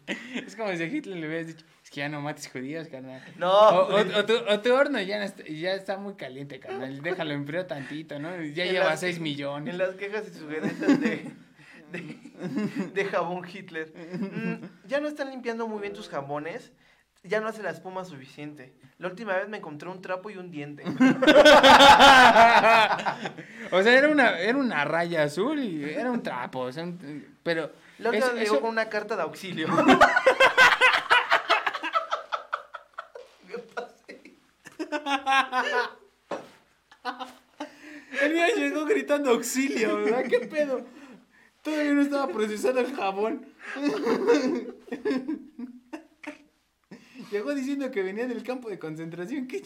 es como si a Hitler le hubieras dicho, es que ya no mates judíos, carnal. No, O, o- tu, o tu horno ya, está, ya está muy caliente, carnal. Déjalo enfriar tantito, ¿no? Ya En lleva las- 6 millones. En las quejas y sugerencias de, de, de jabón Hitler. Mm, ya no están limpiando muy bien tus jabones. Ya no hace la espuma suficiente. La última vez me encontré un trapo y un diente. o sea, era una, era una raya azul y era un trapo. o sea, un- pero. La última eso- vez llegó eso- con una carta de auxilio. ¿Qué pasé? El día llegó gritando auxilio, ¿verdad? ¿Qué pedo? Todavía no estaba procesando el jabón. Llegó diciendo que venía del campo de concentración. Qué.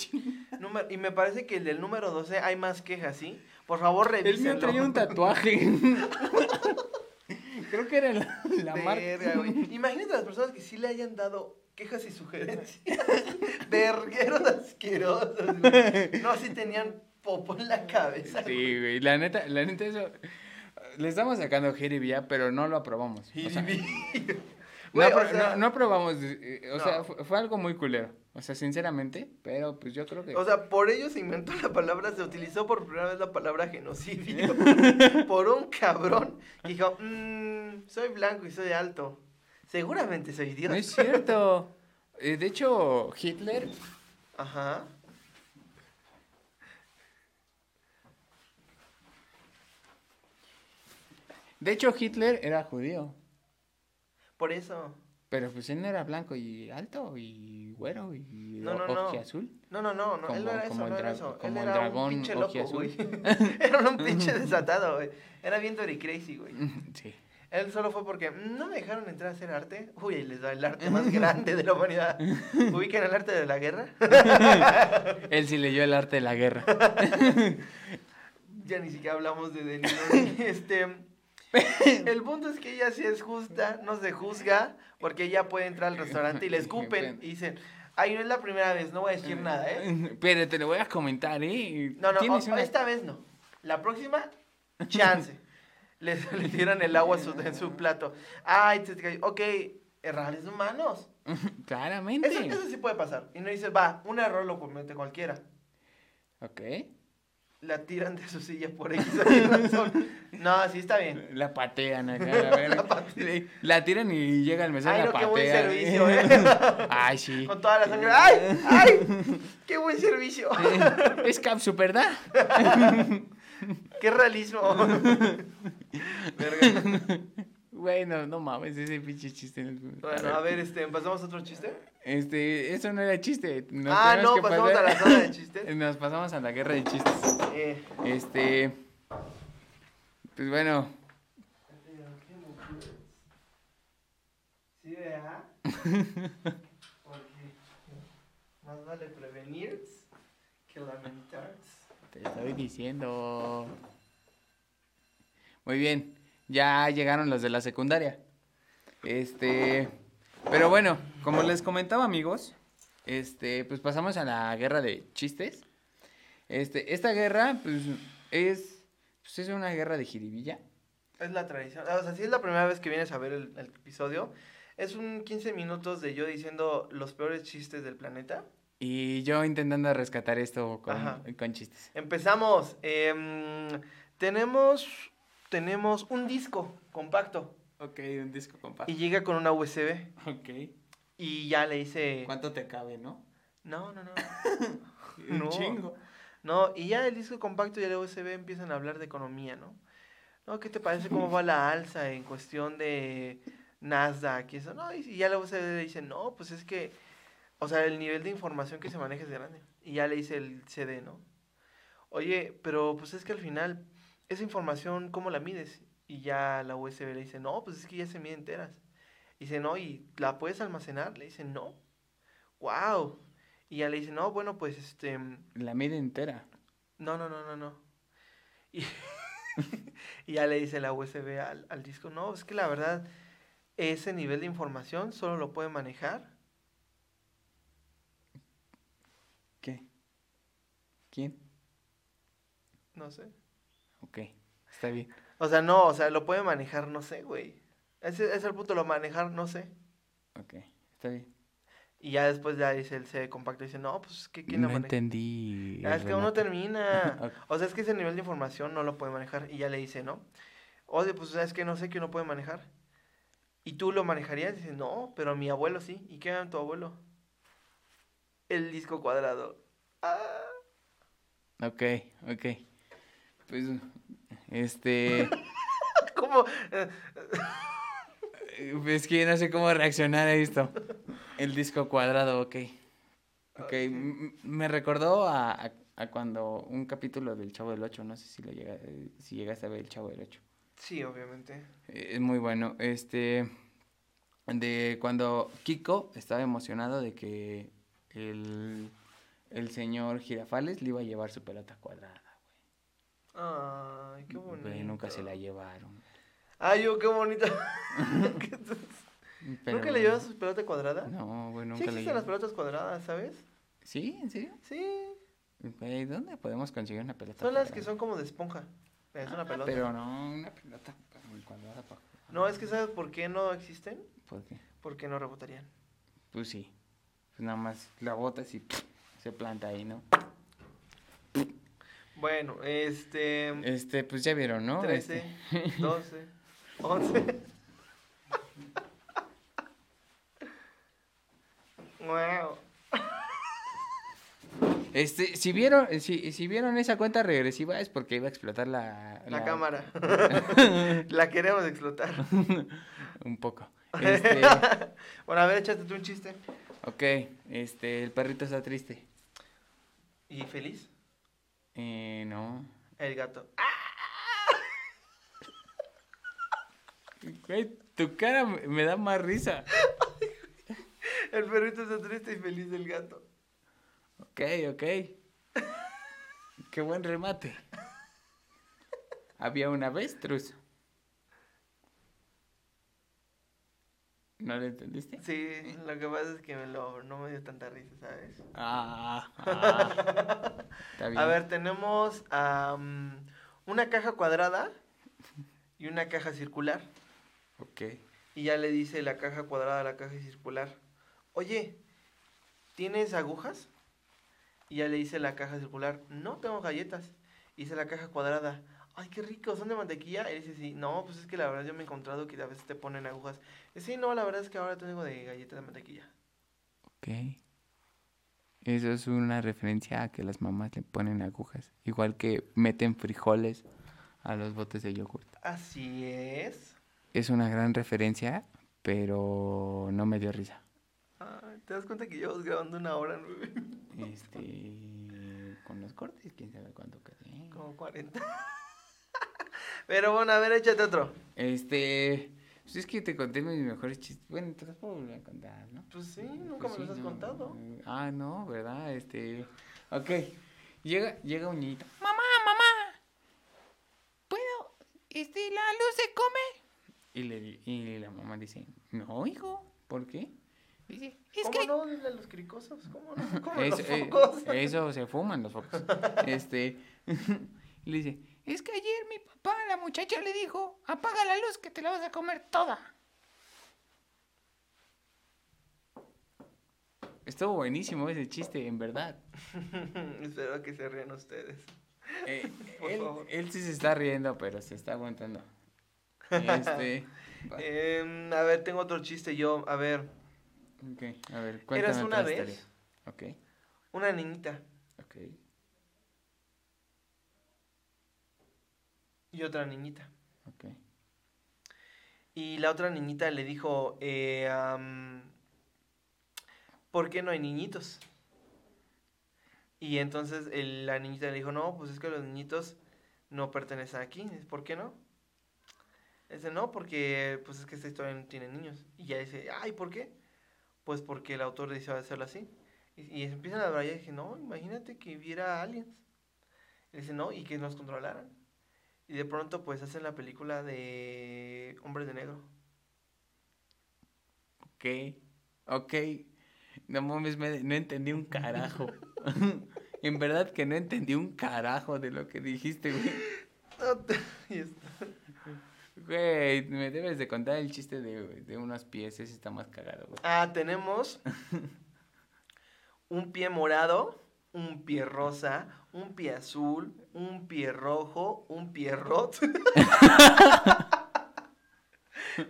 Número- y me parece que el del número 12 hay más quejas, ¿sí? Por favor, El mío revísenlo. traía un tatuaje. Creo que era la, la marca. Verga. Imagínate a las personas que sí le hayan dado quejas y sugerencias. Vergueros asquerosos, güey. No, sí tenían popo en la cabeza. Sí, güey. La neta, la neta, eso. Le estamos sacando jiribilla, pero no lo aprobamos. O sea, No, o apro- sea- no- no aprobamos. eh, O No. sea, fue, fue algo muy culero. O sea, sinceramente, pero pues yo creo que. O sea, por ello se inventó la palabra, se utilizó por primera vez la palabra genocidio. por un cabrón que dijo, "Mm, soy blanco y soy alto. Seguramente soy Dios. no es cierto. Eh, de hecho, Hitler. Ajá. De hecho, Hitler era judío. Por eso. Pero pues él no era blanco y alto y güero y No, no, no. ojiazul. No, no, no, no, él no Como- era eso, como no era eso. Él como el era dragón un pinche loco, güey. era un pinche desatado, güey. Era bien Tori Crazy, güey. Sí. Él solo fue porque "Mm, no me dejaron entrar a hacer arte. Uy, ahí les da el arte más grande de la humanidad. ¿Ubican el arte de la guerra? Él sí leyó el arte de la guerra. ya ni siquiera hablamos de Denino. este, el punto es que ella sí es justa, no se juzga, porque ella puede entrar al restaurante y le escupen y dicen, ay, no es la primera vez, no voy a decir nada, ¿eh? Pero te lo voy a comentar, ¿eh? No, no, Tienes o- una- esta vez no. La próxima, chance. le, le tiran el agua su- en su plato. Ay, te- te- ok, errores humanos. Claramente. Eso, eso sí puede pasar. Y no dices, va, un error lo comete cualquiera. Ok. La tiran de su silla por X razón. No, sí está bien. La patean acá, la verga. Le- La tiran y llega el mesero Ay, la no, qué buen patea. servicio, ¿eh? Ay, sí. Con toda la sangre. ¡Ay! ¡Ay! ¡Qué buen servicio! Es capsu, ¿verdad? ¡Qué realismo! Verga. Güey, no, no mames, ese pinche chiste. no- Bueno, a ver, este, ¿pasamos a otro chiste? Este, eso no era chiste. Nos ah, no, que pasamos pasar- a la zona de chistes. Nos pasamos a la guerra de chistes. Eh, Este. Pues bueno, ¿Sí, vea? Porque más vale prevenir que lamentar. te estoy diciendo. Muy bien, ya llegaron los de la secundaria. Este. Pero bueno, como les comentaba, amigos, este, pues pasamos a la guerra de chistes. Este, esta guerra, pues, es. Pues es una guerra de jiribilla. Es la tradición. O sea, si es la primera vez que vienes a ver el, el episodio, es un 15 minutos de yo diciendo los peores chistes del planeta. Y yo intentando rescatar esto con, con chistes. Empezamos. Em, tenemos, tenemos un disco compacto Ok, un disco compacto. y llega con una USB. Ok. Y ya le hice... ¿Cuánto te cabe, no? No, no, no. Un No. chingo. No, y ya el disco compacto y el USB empiezan a hablar de economía, ¿no? No, ¿qué te parece cómo va la alza en cuestión de Nasdaq y eso? No, y, y ya la USB le dice, no, pues es que, o sea, el nivel de información que se maneja es grande. Y ya le dice el CD, ¿no? Oye, pero pues es que al final, esa información, ¿cómo la mides? Y ya la USB le dice, no, pues es que ya se mide enteras. Y dice, no, ¿y la puedes almacenar? Le dice, no. wow. Y ya le dice, no, bueno, pues este... La mide entera. No, no, no, no, no. Y, y ya le dice la USB al, al disco, no, es que la verdad, ese nivel de información solo lo puede manejar. ¿Qué? ¿Quién? No sé. Ok, está bien. O sea, no, o sea, lo puede manejar, no sé, güey. Ese ese es el punto, lo manejar, no sé. Ok, está bien. Y ya después ya dice el C compacto, dice, no, pues, ¿qué, ¿quién No lo maneja? entendí. Ah, es que aún no remate. termina. O sea, es que ese nivel de información no lo puede manejar. Y ya le dice, ¿no? Oye, pues es que no sé que uno puede manejar. ¿Y tú lo manejarías? Dice, no, pero mi abuelo sí. ¿Y qué era tu abuelo? El disco cuadrado. Ah. Ok, ok. Pues, este... ¿Cómo? Eh, Es que no sé cómo reaccionar a esto. El disco cuadrado, ok. Ok, m- me recordó a, a- a cuando un capítulo del Chavo del Ocho, no sé si lo llega, si llegaste a ver el Chavo del Ocho. Sí, obviamente. Eh, Es muy bueno. Este, de cuando Kiko estaba emocionado de que el, el señor Girafales le iba a llevar su pelota cuadrada, Ay, qué bonito. Güey, nunca se la llevaron. Ay, yo, qué bonito. Pero- ¿Nunca le llevas su pelota cuadrada? No, güey, sí nunca le existen las pelotas cuadradas, ¿sabes? ¿Sí? ¿En serio? Sí. Güey, ¿dónde podemos conseguir una pelota Son las que son como de esponja. Es una Ah, pelota. Pero no, una pelota cuadrada para. No, es que ¿sabes por qué no existen? ¿Por qué? Porque no rebotarían. Pues sí. Pues nada más la botas y se planta ahí, ¿no? Bueno, este... Este, pues ya vieron, ¿no? 13, Este, 12, 11. wow. Este, si vieron, si, si vieron esa cuenta regresiva es porque iba a explotar la... La cámara. La queremos explotar. Un poco. Este, Bueno, a ver, échate tú un chiste. ok, este, el perrito está triste. ¿Y feliz? Eh, no. El gato. Güey, tu cara me da más risa. El perrito está triste y feliz el gato. Ok, ok. Qué buen remate. Había una avestruz. ¿No lo entendiste? Sí, lo que pasa es que me lo, no me dio tanta risa, ¿sabes? Ah, ah. Está bien. A ver, tenemos am, una caja cuadrada y una caja circular. Ok. Y ya le dice la caja cuadrada a la caja circular, oye, ¿tienes agujas? Y ya le dice la caja circular, no, tengo galletas. Y dice la caja cuadrada, ay, qué rico, ¿son de mantequilla? Y dice, sí, no, pues es que la verdad yo me he encontrado que a veces te ponen agujas. Y sí, no, la verdad es que ahora tengo de galletas de mantequilla. Ok. Eso es una referencia a que las mamás le ponen agujas. Igual que meten frijoles a los botes de yogurt. Así es. Es una gran referencia, pero no me dio risa. Ay, ¿Te das cuenta que llevas grabando una hora? Este. Con los cortes, quién sabe cuánto quedé. Como 40. Pero bueno, a ver, échate otro. Este. Pues es que te conté mis mejores chistes. Bueno, te los puedo volver a contar, ¿no? Pues sí, nunca Pues me los sí, has no, contado. eh, Ah, no, ¿verdad? Este. Ok. Llega, llega un niñito. Mamá, mamá. ¿Puedo? Este, la luz se come. Y, le, y la mamá dice, no, hijo, ¿por qué? Dice, es ¿Cómo que no? Dile a los cricosas. ¿Cómo no? ¿Cómo Es- los eh, focos? eso se fuman los focos. Este. le dice: Es que ayer mi papá, la muchacha, le dijo: Apaga la luz que te la vas a comer toda. Estuvo buenísimo ese chiste, en verdad. Espero que se rían ustedes. Eh, Por él, favor. él sí se está riendo, pero se está aguantando. Este. Em, a ver, tengo otro chiste yo. A ver, ok, a ver, cuéntame eras una vez historia. Ok, una niñita ok. Y otra niñita. Ok. Y la otra niñita le dijo, eh, am, ¿por qué no hay niñitos? Y entonces el- la niñita le dijo, no, pues es que los niñitos no pertenecen aquí. ¿Por qué no? Dice, no, porque pues es que esta historia no tiene niños. Y ya dice, ay, ¿por qué? pues porque el autor decidió hacerlo así. Y, y empiezan a hablar y dije, no, imagínate que viera aliens. Y dice, no, y que nos controlaran. Y de pronto pues hacen la película de Hombre de Negro. Ok, ok. No mames, me- no entendí un carajo. en verdad que no entendí un carajo de lo que dijiste, güey. y esto- Güey, me debes de contar el chiste de, de unos pies, ese está más cagado, güey. Ah, tenemos un pie morado, un pie rosa, un pie azul, un pie rojo, un pie rot.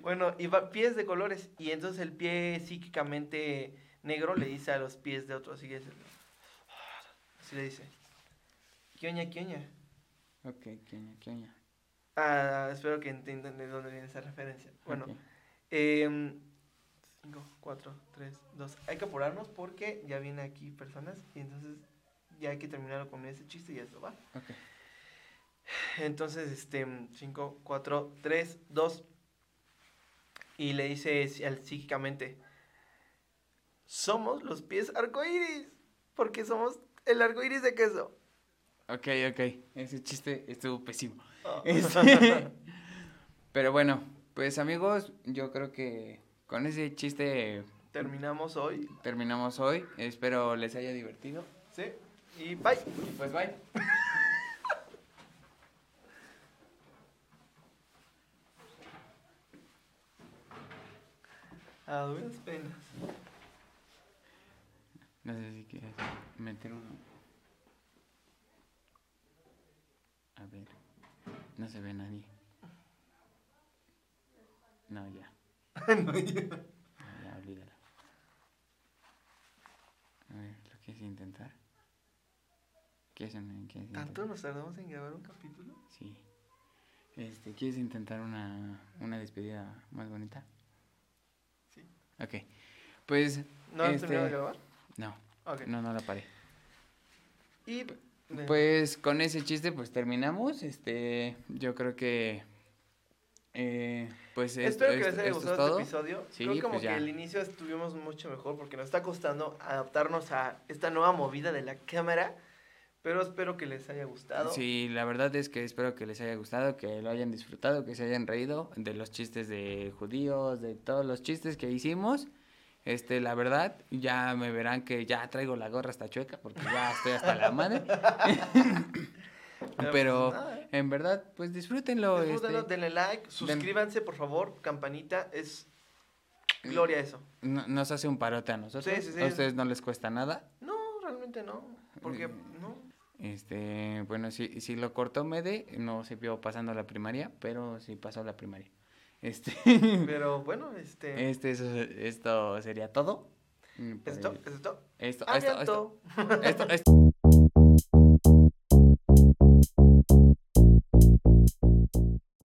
bueno, y va- pies de colores. Y entonces el pie psíquicamente negro le dice a los pies de otros. Así, que así le dice. ¿Qué oña, qué oña? Ok, qué oña, qué oña. Ah, espero que entiendan de dónde viene esa referencia. Bueno, Ok. Em, 5, 4, 3, 2. Hay que apurarnos porque ya vienen aquí personas y entonces ya hay que terminar con ese chiste y eso va. Ok. Entonces, este, 5, 4, 3, 2. Y le dice psíquicamente: Somos los pies arcoíris. Porque somos el arcoíris de queso. Ok, ok. Ese chiste estuvo pésimo. Ah. Este, Pero bueno, pues amigos, yo creo que con ese chiste Terminamos hoy. terminamos hoy. Espero les haya divertido. Sí. Y bye. Y pues bye. A duras penas. No sé si quieres meter uno. A ver. No se ve nadie. No, ya. No, ya. No, ya, olvídalo. A ver, ¿lo quieres intentar? ¿Quieres, quieres ¿Tanto nos tardamos en grabar un capítulo? Sí. Este, ¿quieres intentar una, una despedida más bonita? Sí. Ok. Pues, ¿No has Este- terminado de grabar? no, Ok. no, no la paré. Y Pues con ese chiste pues terminamos. Este, yo creo que eh, pues esto, espero que les haya es gustado todo. este episodio. Sí, Creo como pues que el inicio estuvimos mucho mejor porque nos está costando adaptarnos a esta nueva movida de la cámara. Pero espero que les haya gustado. Sí, la verdad es que espero que les haya gustado, que lo hayan disfrutado, que se hayan reído de los chistes de judíos, de todos los chistes que hicimos. Este, la verdad, ya me verán que ya traigo la gorra hasta chueca porque ya estoy hasta la madre. pues, Pero nada. en verdad, pues disfrútenlo. Disfrútenlo, este, denle like, suscríbanse por favor, campanita, es gloria eso. no- nos hace un parote a nosotros. Sí, sí, sí. A ustedes no les cuesta nada. No, realmente no, porque no. Este, bueno, si, si lo cortó Mede, no se vio pasando la primaria, pero sí pasó la primaria. Este, Pero bueno, este, este eso- esto sería todo. Esto, el- esto, esto, esto, Aviento. esto, esto, esto-